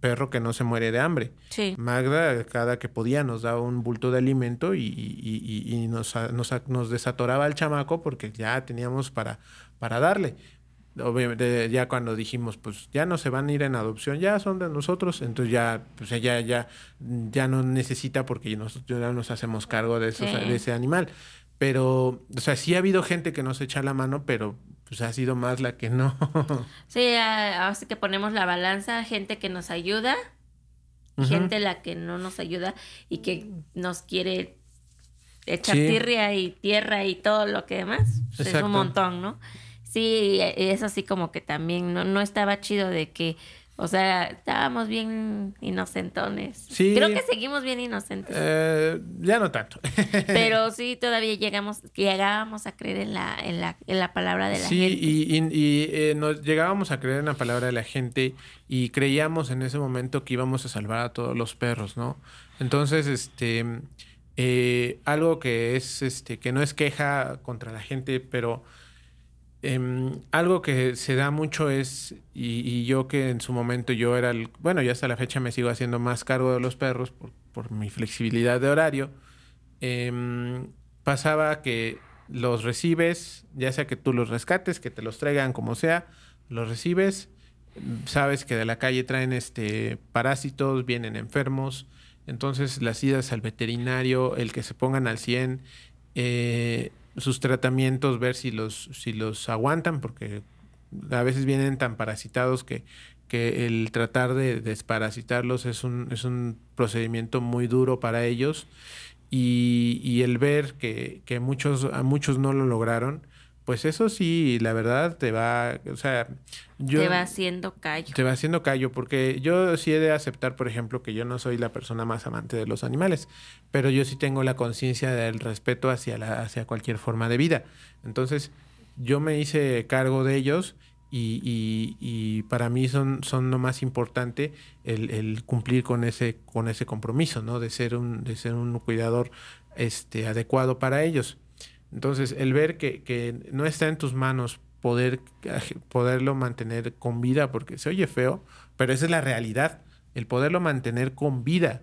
perro que no se muere de hambre. Sí. Magda, cada que podía, nos daba un bulto de alimento y, y, y, nos, nos, nos, desatoraba el chamaco porque ya teníamos para, para darle. Obviamente, ya cuando dijimos, pues ya no se van a ir en adopción, ya son de nosotros, entonces ya, pues ya, ya, ya no necesita porque nosotros ya nos hacemos cargo de, esos, de ese animal. Pero, o sea, sí ha habido gente que nos echa la mano, pero pues ha sido más la que no. sí, así que ponemos la balanza, gente que nos ayuda, gente la que no nos ayuda y que nos quiere echar tirria y tierra y todo lo que demás. Pues, es un montón, ¿no? Sí, es así como que también no, no estaba chido de que o sea, estábamos bien inocentones. Sí. Creo que seguimos bien inocentes. Eh, ya no tanto. Pero sí, todavía llegamos, llegábamos a creer en la, en la, en la palabra de la gente. Sí, y, y, eh, nos llegábamos a creer en la palabra de la gente y creíamos en ese momento que íbamos a salvar a todos los perros, ¿no? Entonces, este, eh, algo que es, este, que no es queja contra la gente, pero Em, algo que se da mucho es, y, yo que en su momento yo era el, bueno, ya hasta la fecha me sigo haciendo más cargo de los perros por, mi flexibilidad de horario, em, pasaba que los recibes, ya sea que tú los rescates, que te los traigan como sea, los recibes, sabes que de la calle traen este parásitos, vienen enfermos, entonces las idas al veterinario, el que se pongan al 100, eh, sus tratamientos, ver si los, si los aguantan, porque a veces vienen tan parasitados que, que el tratar de desparasitarlos es un, es un procedimiento muy duro para ellos. Y, y el ver que, que, muchos, a muchos no lo lograron, pues eso sí, la verdad te va, o sea, yo... Te va haciendo callo. Te va haciendo callo, porque yo sí he de aceptar, por ejemplo, que yo no soy la persona más amante de los animales, pero yo sí tengo la conciencia del respeto hacia, la, hacia cualquier forma de vida. Entonces, yo me hice cargo de ellos y, y, para mí son, son lo más importante el, el, cumplir con ese, con ese compromiso, ¿no? De ser un, de ser un cuidador este, adecuado para ellos. Entonces, el ver que, no está en tus manos poder, poderlo mantener con vida, porque se oye feo, pero esa es la realidad, el poderlo mantener con vida.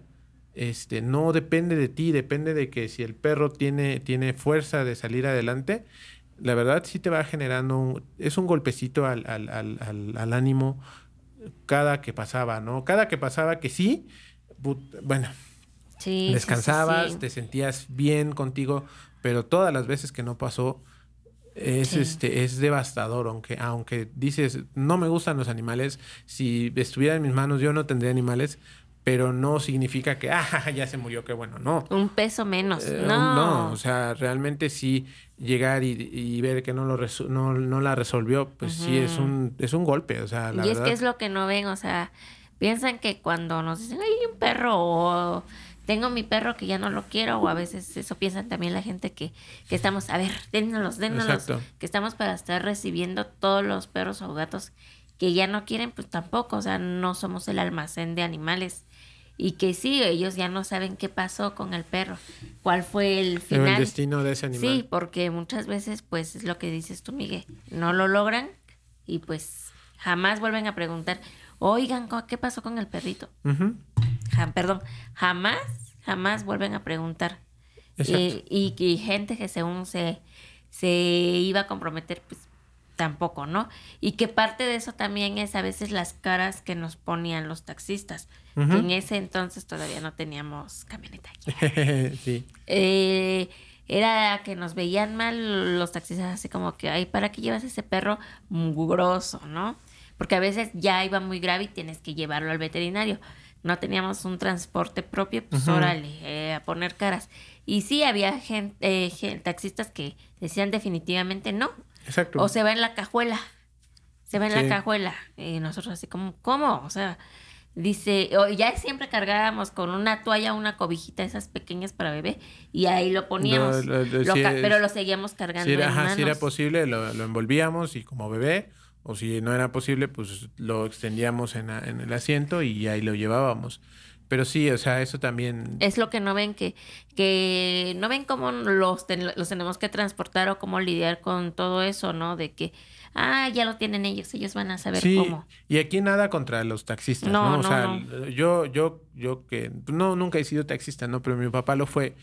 Este, no depende de ti, depende de que si el perro tiene, tiene fuerza de salir adelante, la verdad sí te va generando, un, es un golpecito al, al, al, al, ánimo cada que pasaba, ¿no? Cada que pasaba que sí, bueno, descansabas, te sentías bien contigo, pero todas las veces que no pasó es este es devastador aunque aunque dices no me gustan los animales si estuviera en mis manos yo no tendría animales pero no significa que ah ya se murió qué bueno no. Un peso menos eh, no. no o sea realmente sí llegar y, ver que no lo no, no, la resolvió pues sí es un es un golpe o sea la y es que es lo que no ven o sea piensan que cuando nos dicen hay un perro o tengo mi perro que ya no lo quiero, o a veces eso piensan también la gente que, que estamos, a ver, dénnos, dénnos, que estamos para estar recibiendo todos los perros o gatos que ya no quieren, pues tampoco, o sea, no somos el almacén de animales. Y que sí, ellos ya no saben qué pasó con el perro, cuál fue el final. El destino de ese animal. Sí, porque muchas veces, pues es lo que dices tú, Miguel, no lo logran y pues jamás vuelven a preguntar, oigan, ¿qué pasó con el perrito? Perdón, jamás, jamás vuelven a preguntar. Eh, y, y, gente que según se, se iba a comprometer, pues tampoco, ¿no? Y que parte de eso también es a veces las caras que nos ponían los taxistas. en ese entonces todavía no teníamos camioneta. sí. Eh, era que nos veían mal los taxistas así como que, ay, ¿para qué llevas ese perro mugroso, no? Porque a veces ya iba muy grave y tienes que llevarlo al veterinario no teníamos un transporte propio, pues órale, eh, a poner caras. Y sí, había gente, eh, taxistas que decían definitivamente no. Exacto. O se va en la cajuela, se va en la cajuela. Y nosotros así como, ¿cómo? O sea, dice, ya siempre cargábamos con una toalla, una cobijita, esas pequeñas para bebé, y ahí lo poníamos. pero lo seguíamos cargando. Si era, si era posible, lo, lo envolvíamos y como bebé o si no era posible, pues lo extendíamos en, en, el asiento y ahí lo llevábamos. Pero sí, o sea, eso también... Es lo que no ven, que, que no ven cómo los, los tenemos que transportar o cómo lidiar con todo eso, ¿no? De que ah, ya lo tienen ellos, ellos van a saber sí, cómo. Y aquí nada contra los taxistas, ¿no? O sea, yo, yo, yo que no, nunca he sido taxista, ¿no? Pero mi papá lo fue.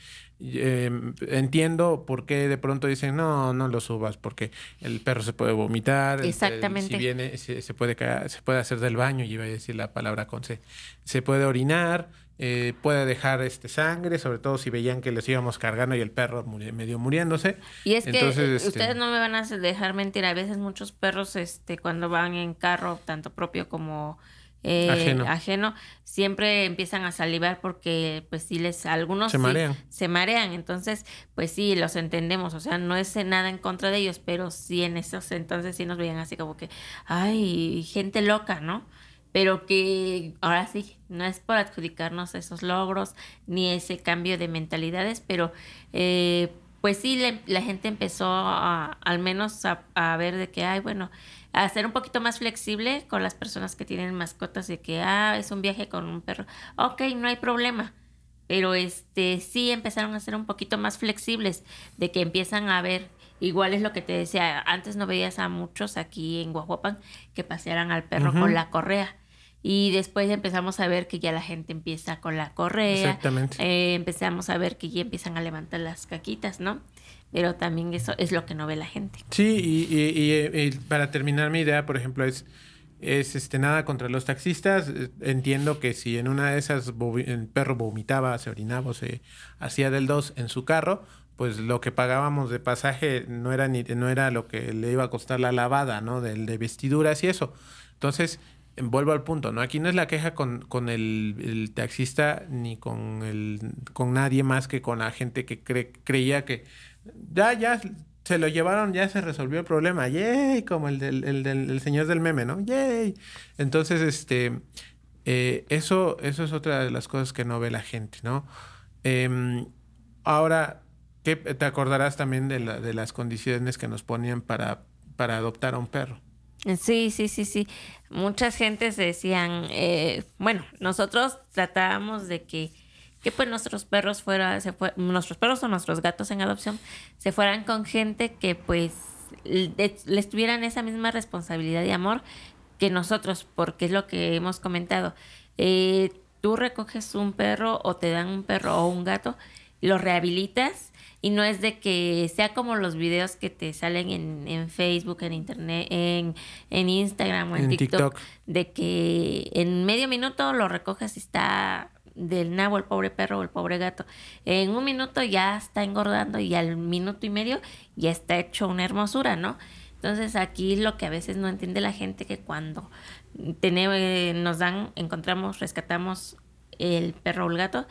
Em, entiendo por qué de pronto dicen, no, no lo subas, porque el perro se puede vomitar. Exactamente. si viene, se, puede se puede hacer del baño, y iba a decir la palabra con C. Se puede orinar eh, puede dejar este sangre, sobre todo si veían que les íbamos cargando y el perro medio muriéndose. Y es que este ustedes no me van a dejar mentir, a veces muchos perros este cuando van en carro, tanto propio como eh, ajeno. siempre empiezan a salivar porque pues sí les algunos se marean. Se marean, entonces pues sí los entendemos, o sea, no es nada en contra de ellos, pero sí en esos entonces sí nos veían así como que ay, gente loca, ¿no? pero que ahora sí, no es por adjudicarnos esos logros ni ese cambio de mentalidades, pero eh, pues sí, la gente empezó a, al menos a, ver de que, ay, bueno, a ser un poquito más flexible con las personas que tienen mascotas, de que, ah, es un viaje con un perro, ok, no hay problema, pero este sí empezaron a ser un poquito más flexibles, de que empiezan a ver Igual es lo que te decía, antes no veías a muchos aquí en Guajuapan que pasearan al perro con la correa. Y después empezamos a ver que ya la gente empieza con la correa. Exactamente. Eh, empezamos a ver que ya empiezan a levantar las caquitas, ¿no? Pero también eso es lo que no ve la gente. Sí, y, para terminar mi idea, por ejemplo, es, es este, nada contra los taxistas. Eh, entiendo que si en una de esas el perro vomitaba, se orinaba o se hacía del dos en su carro, pues lo que pagábamos de pasaje no era ni no era lo que le iba a costar la lavada, ¿no? De, de vestiduras y eso. Entonces, vuelvo al punto, ¿no? Aquí no es la queja con, con el, taxista ni con el con nadie más que con la gente que creía que ya, ya se lo llevaron, ya se resolvió el problema. ¡Yay! Como el del, el del señor del meme, ¿no? ¡Yay! Entonces, este, eh, eso, eso es otra de las cosas que no ve la gente, ¿no? Em, ahora, ¿qué, te acordarás también de, la, de las condiciones que nos ponían para, para adoptar a un perro. Sí, sí, sí, sí. Muchas gentes decían, eh, bueno, nosotros tratábamos de que que pues nuestros perros fuera, se fue, nuestros perros o nuestros gatos en adopción se fueran con gente que pues les tuvieran esa misma responsabilidad y amor que nosotros, porque es lo que hemos comentado. Eh, tú recoges un perro o te dan un perro o un gato, lo rehabilitas y no es de que sea como los videos que te salen en, en Facebook, en Internet, en, en Instagram o en, TikTok, de que en medio minuto lo recoges y está del nabo el pobre perro o el pobre gato. En un minuto ya está engordando y al minuto y medio ya está hecho una hermosura, ¿no? Entonces aquí lo que a veces no entiende la gente que cuando tenemos, nos dan, encontramos, rescatamos el perro o el gato,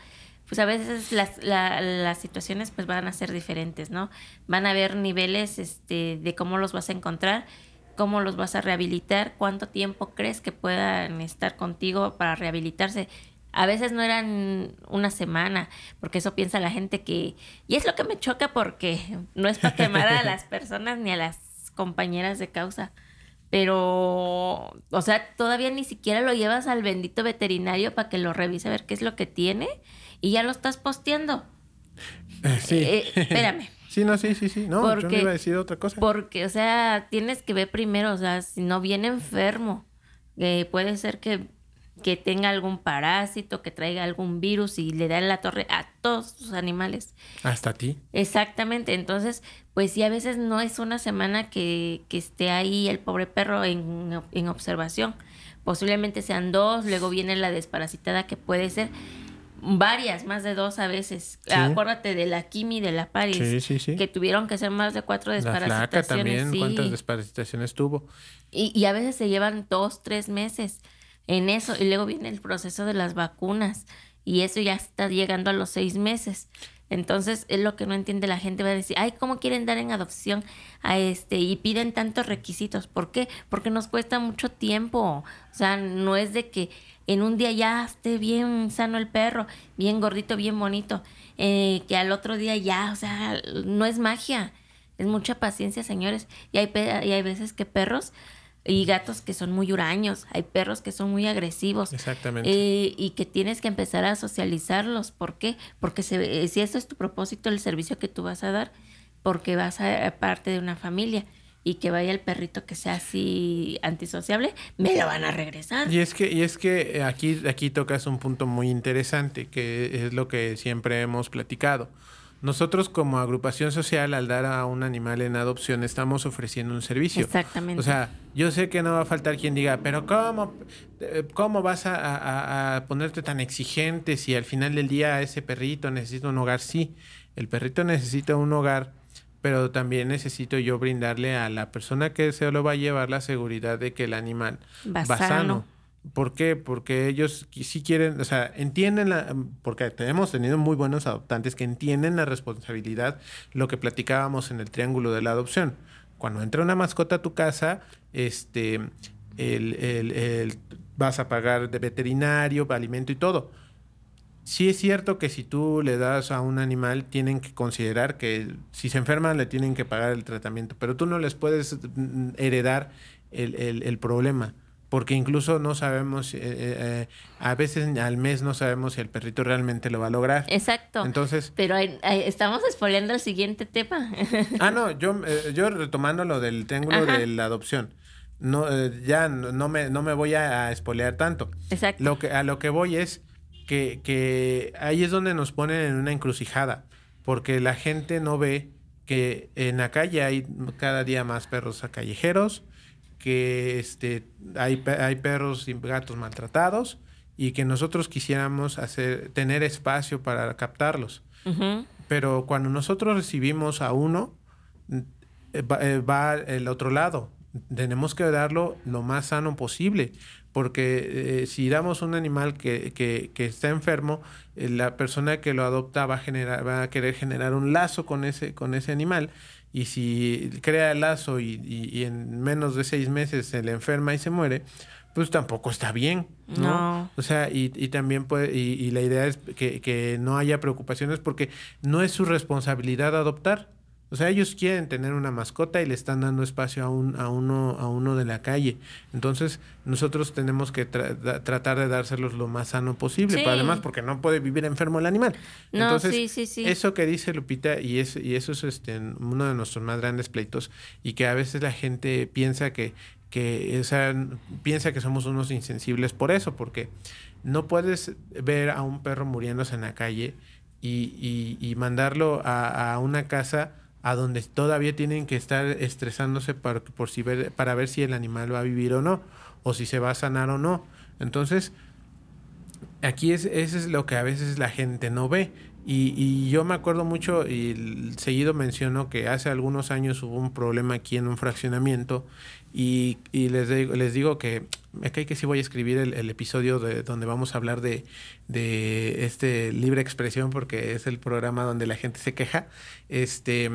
pues a veces las, las situaciones pues van a ser diferentes, ¿no? Van a haber niveles este, de cómo los vas a encontrar, cómo los vas a rehabilitar, cuánto tiempo crees que puedan estar contigo para rehabilitarse. A veces no eran una semana, porque eso piensa la gente que... Y es lo que me choca porque no es para quemar a las personas ni a las compañeras de causa. Pero, o sea, todavía ni siquiera lo llevas al bendito veterinario para que lo revise a ver qué es lo que tiene y ya lo estás posteando. Eh, sí. Eh, espérame. Sí, no, sí, sí, sí. No, porque, yo no iba a decir otra cosa. Porque, o sea, tienes que ver primero, o sea, si no viene enfermo, eh, puede ser que que tenga algún parásito, que traiga algún virus y le da en la torre a todos los animales. Hasta a ti. Exactamente. Entonces, pues sí, a veces no es una semana que, que esté ahí el pobre perro en, en, observación. Posiblemente sean dos, luego viene la desparasitada que puede ser varias, más de dos a veces. Acuérdate de la Kimi, de la Paris, sí, sí, sí. que tuvieron que ser más de cuatro desparasitaciones. La flaca también, ¿cuántas desparasitaciones tuvo? Y, y a veces se llevan dos, tres meses en eso. Y luego viene el proceso de las vacunas y eso ya está llegando a los seis meses. Entonces es lo que no entiende la gente, va a decir, ay, ¿cómo quieren dar en adopción a este? Y piden tantos requisitos. ¿Por qué? Porque nos cuesta mucho tiempo. O sea, no es de que en un día ya esté bien sano el perro, bien gordito, bien bonito, eh, que al otro día ya, o sea, no es magia. Es mucha paciencia, señores. Y hay, y hay veces que perros y gatos que son muy huraños, hay perros que son muy agresivos. Exactamente. Eh, y que tienes que empezar a socializarlos. ¿Por qué? Porque se, si eso es tu propósito, el servicio que tú vas a dar, porque vas a, ser parte de una familia y que vaya el perrito que sea así antisociable, me lo van a regresar. Y es que, y es que aquí, aquí tocas un punto muy interesante, que es lo que siempre hemos platicado. Nosotros como agrupación social, al dar a un animal en adopción, estamos ofreciendo un servicio. Exactamente. O sea, yo sé que no va a faltar quien diga, pero ¿cómo, eh, cómo vas a, ponerte tan exigente si al final del día ese perrito necesita un hogar? Sí, el perrito necesita un hogar, pero también necesito yo brindarle a la persona que se lo va a llevar la seguridad de que el animal va, sano ¿Por qué? Porque ellos sí quieren, o sea, entienden la, porque hemos tenido muy buenos adoptantes que entienden la responsabilidad, lo que platicábamos en el triángulo de la adopción. Cuando entra una mascota a tu casa, este, el, el, el, vas a pagar de veterinario, alimento y todo. Sí es cierto que si tú le das a un animal, tienen que considerar que si se enferman le tienen que pagar el tratamiento, pero tú no les puedes mm, heredar el, el problema porque incluso no sabemos, eh, eh, eh, a veces al mes no sabemos si el perrito realmente lo va a lograr. Exacto. Entonces. Pero estamos expoliando el siguiente tema. ah, no, yo, yo retomando lo del triángulo de la adopción. No, ya no me, no me voy a, a tanto. Exacto. Lo que, a lo que voy es que, que ahí es donde nos ponen en una encrucijada, porque la gente no ve que en la calle hay cada día más perros callejeros, que este, hay, hay perros y gatos maltratados y que nosotros quisiéramos hacer, tener espacio para captarlos. Pero cuando nosotros recibimos a uno, eh, eh, va, el otro lado. Tenemos que darlo lo más sano posible, porque eh, si damos un animal que, que, que está enfermo, la persona que lo adopta va a, generar, va a querer generar un lazo con ese, con ese animal y si crea el lazo y, y, en menos de seis meses se le enferma y se muere, pues tampoco está bien, ¿no? O sea, y, y también puede, y, y, la idea es que, que no haya preocupaciones porque no es su responsabilidad adoptar. O sea, ellos quieren tener una mascota y le están dando espacio a, un, a, uno, a uno de la calle. Entonces, nosotros tenemos que tratar de dárselos lo más sano posible. además, porque no puede vivir enfermo el animal. No, Entonces, sí, sí, sí. eso que dice Lupita, y, es, y eso es este, uno de nuestros más grandes pleitos, y que a veces la gente piensa que, que o sea, piensa que somos unos insensibles por eso, porque no puedes ver a un perro muriéndose en la calle y, y, y mandarlo a, a una casa a donde todavía tienen que estar estresándose para, por si ver, para ver si el animal va a vivir o no, o si se va a sanar o no. Entonces, aquí es, eso es lo que a veces la gente no ve. Y, y, yo me acuerdo mucho, y seguido menciono que hace algunos años hubo un problema aquí en un fraccionamiento y, y les, digo, les digo que me cae que sí voy a escribir el, el, episodio de donde vamos a hablar de, de este libre expresión porque es el programa donde la gente se queja. Este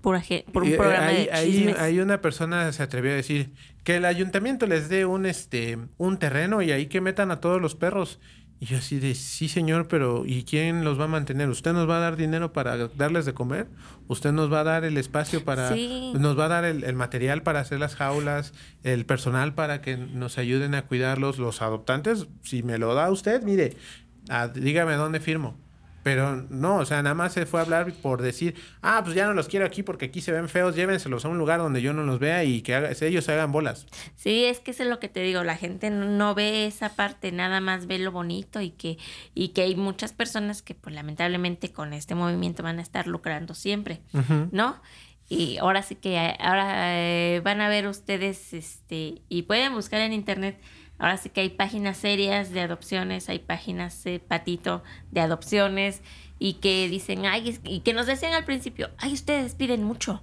por, por un programa hay, de hay, hay, una persona se atrevió a decir que el ayuntamiento les dé un este un terreno y ahí que metan a todos los perros. Y yo así de, sí señor, pero ¿y quién los va a mantener? ¿Usted nos va a dar dinero para darles de comer? ¿Usted nos va a dar el espacio para... Sí. Nos va a dar el, el, material para hacer las jaulas, el personal para que nos ayuden a cuidarlos, los adoptantes? Si me lo da usted, mire, a, dígame dónde firmo. Pero no, o sea, nada más se fue a hablar por decir, ah, pues ya no los quiero aquí porque aquí se ven feos, llévenselos a un lugar donde yo no los vea y que haga, ellos se hagan bolas. Sí, es que eso es lo que te digo, la gente no ve esa parte, nada más ve lo bonito y que, y que hay muchas personas que pues lamentablemente con este movimiento van a estar lucrando siempre, uh -huh. ¿no? Y ahora sí que ahora eh, van a ver ustedes, este, y pueden buscar en internet Ahora sí que hay páginas serias de adopciones, hay páginas eh, patito de adopciones y que dicen, ay, y que nos decían al principio, ay, ustedes piden mucho,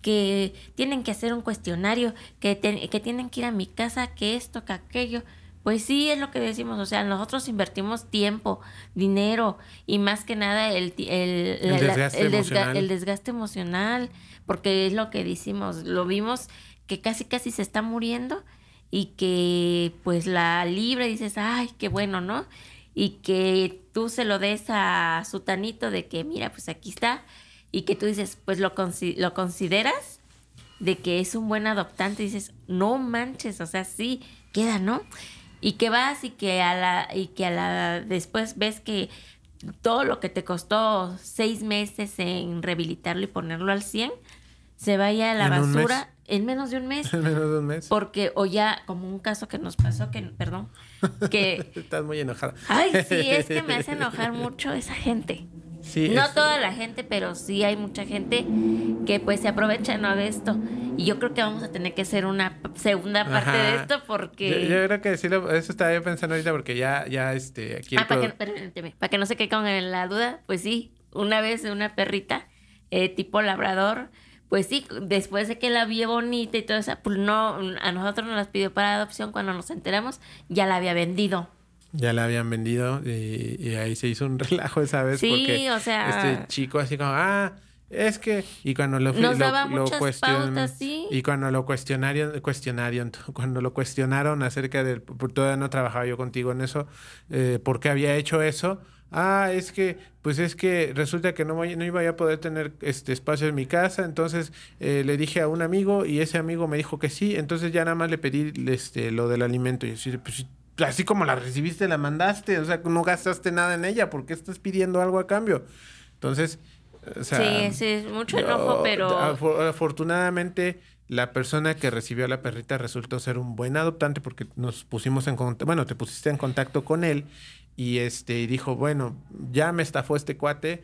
que tienen que hacer un cuestionario, que, te, que tienen que ir a mi casa, que esto, que aquello. Pues sí, es lo que decimos, o sea, nosotros invertimos tiempo, dinero y más que nada el, el, el, desgaste, el, emocional. el desgaste emocional, porque es lo que decimos, lo vimos que casi casi se está muriendo y que pues la libre dices, ay, qué bueno, ¿no? Y que tú se lo des a Sutanito de que, mira, pues aquí está, y que tú dices, pues lo, consi lo consideras de que es un buen adoptante, y dices, no manches, o sea, sí, queda, ¿no? Y que vas y que a la, y que a la, después ves que todo lo que te costó seis meses en rehabilitarlo y ponerlo al 100, se vaya a la ¿En basura en menos de un mes. En menos de un mes. Porque, o ya, como un caso que nos pasó, que, perdón, que... Estás muy enojada. Ay, sí, es que me hace enojar mucho esa gente. Sí, no es- toda la gente, pero sí hay mucha gente que pues se aprovecha ¿no? de esto. Y yo creo que vamos a tener que hacer una segunda parte Ajá. de esto porque... Yo, yo creo que sí, eso estaba yo pensando ahorita porque ya, ya, este, aquí... Ah, para que, produ- permíteme, para que no se quede con la duda, pues sí, una vez una perrita eh, tipo labrador, pues sí, después de que la vio bonita y todo eso, pues no, a nosotros nos las pidió para adopción cuando nos enteramos, ya la había vendido. Ya la habían vendido y, y ahí se hizo un relajo esa vez Sí, porque o sea- este chico así como, ah, es que... Y cuando lo, Nos lo, daba lo muchas cuestion- pautas, sí. Y cuando lo cuestionaron, cuestionaron, cuando lo cuestionaron acerca del... Todavía no trabajaba yo contigo en eso, eh, ¿por qué había hecho eso? Ah, es que, pues es que resulta que no, voy- no iba a poder tener este espacio en mi casa, entonces eh, le dije a un amigo y ese amigo me dijo que sí, entonces ya nada más le pedí este, lo del alimento y así, pues, así como la recibiste, la mandaste, o sea, no gastaste nada en ella, ¿por qué estás pidiendo algo a cambio? Entonces, o sea, sí, sí, es mucho yo- enojo, pero... afo- afortunadamente, la persona que recibió a la perrita resultó ser un buen adoptante porque nos pusimos en contacto, bueno, te pusiste en contacto con él y este y dijo, bueno, ya me estafó este cuate,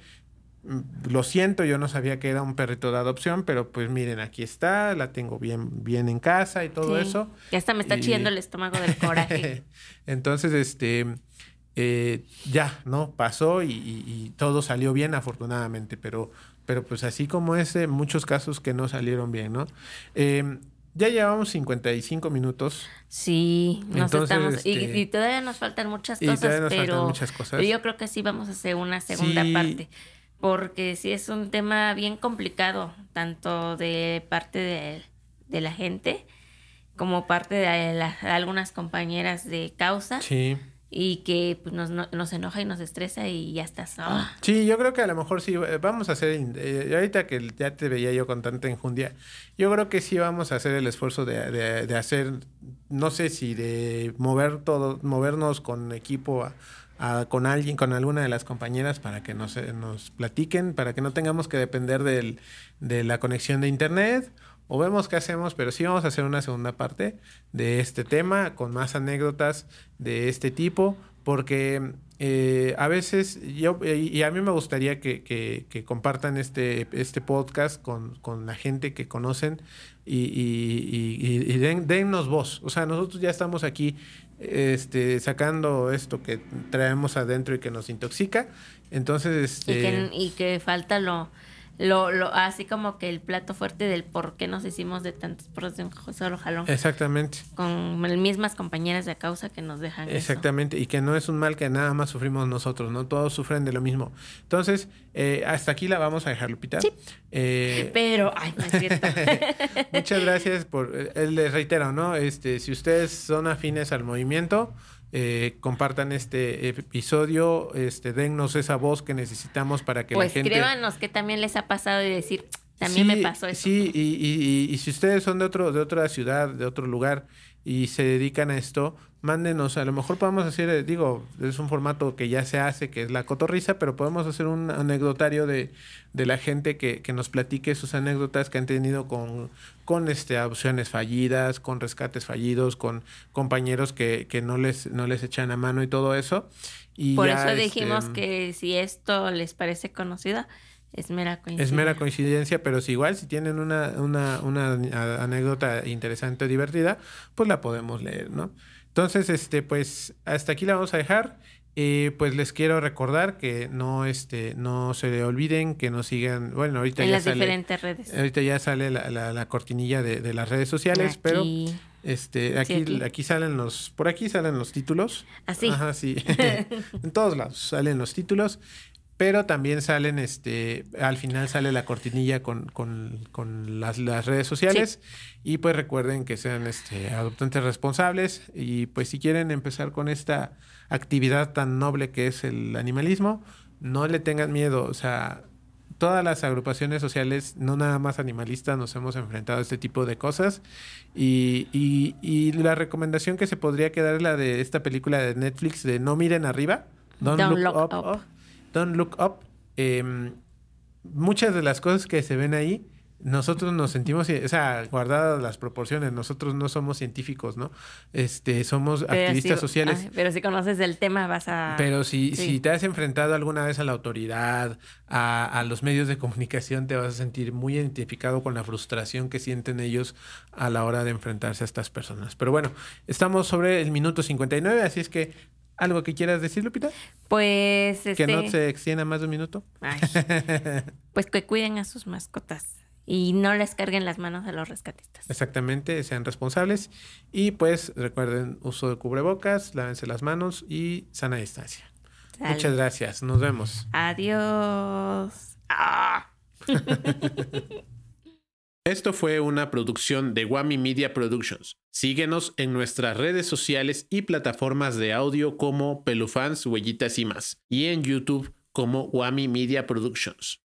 mm, lo siento, yo no sabía que era un perrito de adopción, pero pues miren, aquí está, la tengo bien, bien en casa y todo sí, eso. Ya hasta me está Y- chillando el estómago del coraje. Entonces, este, eh, ya, ¿no? Pasó y, y- y todo salió bien, afortunadamente, pero, pero pues así como ese, muchos casos que no salieron bien, ¿no? Eh, ya llevamos 55 minutos. Sí, nos Entonces, estamos... y- este, Y, todavía nos faltan muchas y cosas, todavía nos faltan pero, muchas cosas. pero yo creo que sí vamos a hacer una segunda Sí. parte. porque sí es un tema bien complicado, tanto de parte de, de la gente como parte de, la- de algunas compañeras de causa Sí. Y que pues, nos, no- nos enoja y nos estresa y ya estás. ah. Sí, yo creo que a lo mejor sí, eh, vamos a hacer, eh, ahorita que ya te veía yo con tanta enjundia, yo creo que sí vamos a hacer el esfuerzo de, de- hacer, no sé si de mover todo, movernos con equipo a- con alguien, con alguna de las compañeras para que nos, eh, nos platiquen, para que no tengamos que depender del, de la conexión de internet. O vemos qué hacemos, pero sí vamos a hacer una segunda parte de este tema con más anécdotas de este tipo, porque eh, a veces yo, y a mí me gustaría que, que- que compartan este, este podcast con, con la gente que conocen y, y- y- y- y den- dennos voz. O sea, nosotros ya estamos aquí este, sacando esto que traemos adentro y que nos intoxica. Entonces, Y, este, que, y que falta lo, lo, lo, así como que el plato fuerte del por qué nos hicimos de tantos pros de un solo jalón. exactamente. Con las mismas compañeras de causa que nos dejan. eso. Exactamente, y que no es un mal que nada más sufrimos nosotros, ¿no? Todos sufren de lo mismo. Entonces, eh, hasta aquí la vamos a dejar, Lupita. Sí. Eh, Pero, ay, no es cierto. muchas gracias por, eh, les reitero, ¿no? Este, si ustedes son afines al movimiento, eh, compartan este episodio, este, dennos esa voz que necesitamos para que pues la gente... escríbanos qué también les ha pasado y decir, también me pasó eso. Sí, y, y- y- y si ustedes son de otro, de otra ciudad, de otro lugar y se dedican a esto, mándenos. A lo mejor podemos hacer, eh, digo, es un formato que ya se hace, que es la cotorriza, pero podemos hacer un anecdotario de, de la gente que, que nos platique sus anécdotas que han tenido con, con este, opciones fallidas, con rescates fallidos, con compañeros que, que no les, no les echan a mano y todo eso. Y Por ya, eso dijimos este, que si esto les parece conocido, es mera coincidencia. Es mera coincidencia, pero si igual si tienen una, una, una anécdota interesante o divertida, pues la podemos leer, ¿no? Entonces, este, pues hasta aquí la vamos a dejar. Eh, pues les quiero recordar que no, este, no se olviden que nos sigan, bueno, ahorita en ya las sale, diferentes redes. ahorita ya sale la, la- la cortinilla de, de las redes sociales, pero este, aquí, aquí. aquí salen los, por aquí salen los títulos. Así. Ajá, sí. en todos lados salen los títulos. Pero también salen, este, al final sale la cortinilla con, con, con las, las redes sociales. Y pues recuerden que sean este, adoptantes responsables. Y pues si quieren empezar con esta actividad tan noble que es el animalismo, no le tengan miedo. O sea, todas las agrupaciones sociales, no nada más animalistas, nos hemos enfrentado a este tipo de cosas. Y, y- y la recomendación que se podría quedar es la de esta película de Netflix de No miren arriba. Don't, Don't look, look up. up. Don't look up. Em, muchas de las cosas que se ven ahí, nosotros nos sentimos, o sea, guardadas las proporciones, nosotros no somos científicos, ¿no? Este, somos Pero activistas si- sociales. pero si conoces del tema, vas a. Pero si, sí. si te has enfrentado alguna vez a la autoridad, a, a los medios de comunicación, te vas a sentir muy identificado con la frustración que sienten ellos a la hora de enfrentarse a estas personas. Pero bueno, estamos sobre el minuto 59, así es que, ¿algo que quieras decir, Lupita? Pues. Este... Que no se extienda más de un minuto. Ay, pues que cuiden a sus mascotas y no les carguen las manos a los rescatistas. Exactamente, sean responsables. Y pues recuerden uso de cubrebocas, lávense las manos y sana distancia. Muchas gracias, nos vemos. Adiós. Ah. Esto fue una producción de Wami Media Productions. Síguenos en nuestras redes sociales y plataformas de audio como Pelufans, Huellitas y más. Y en YouTube como Wami Media Productions.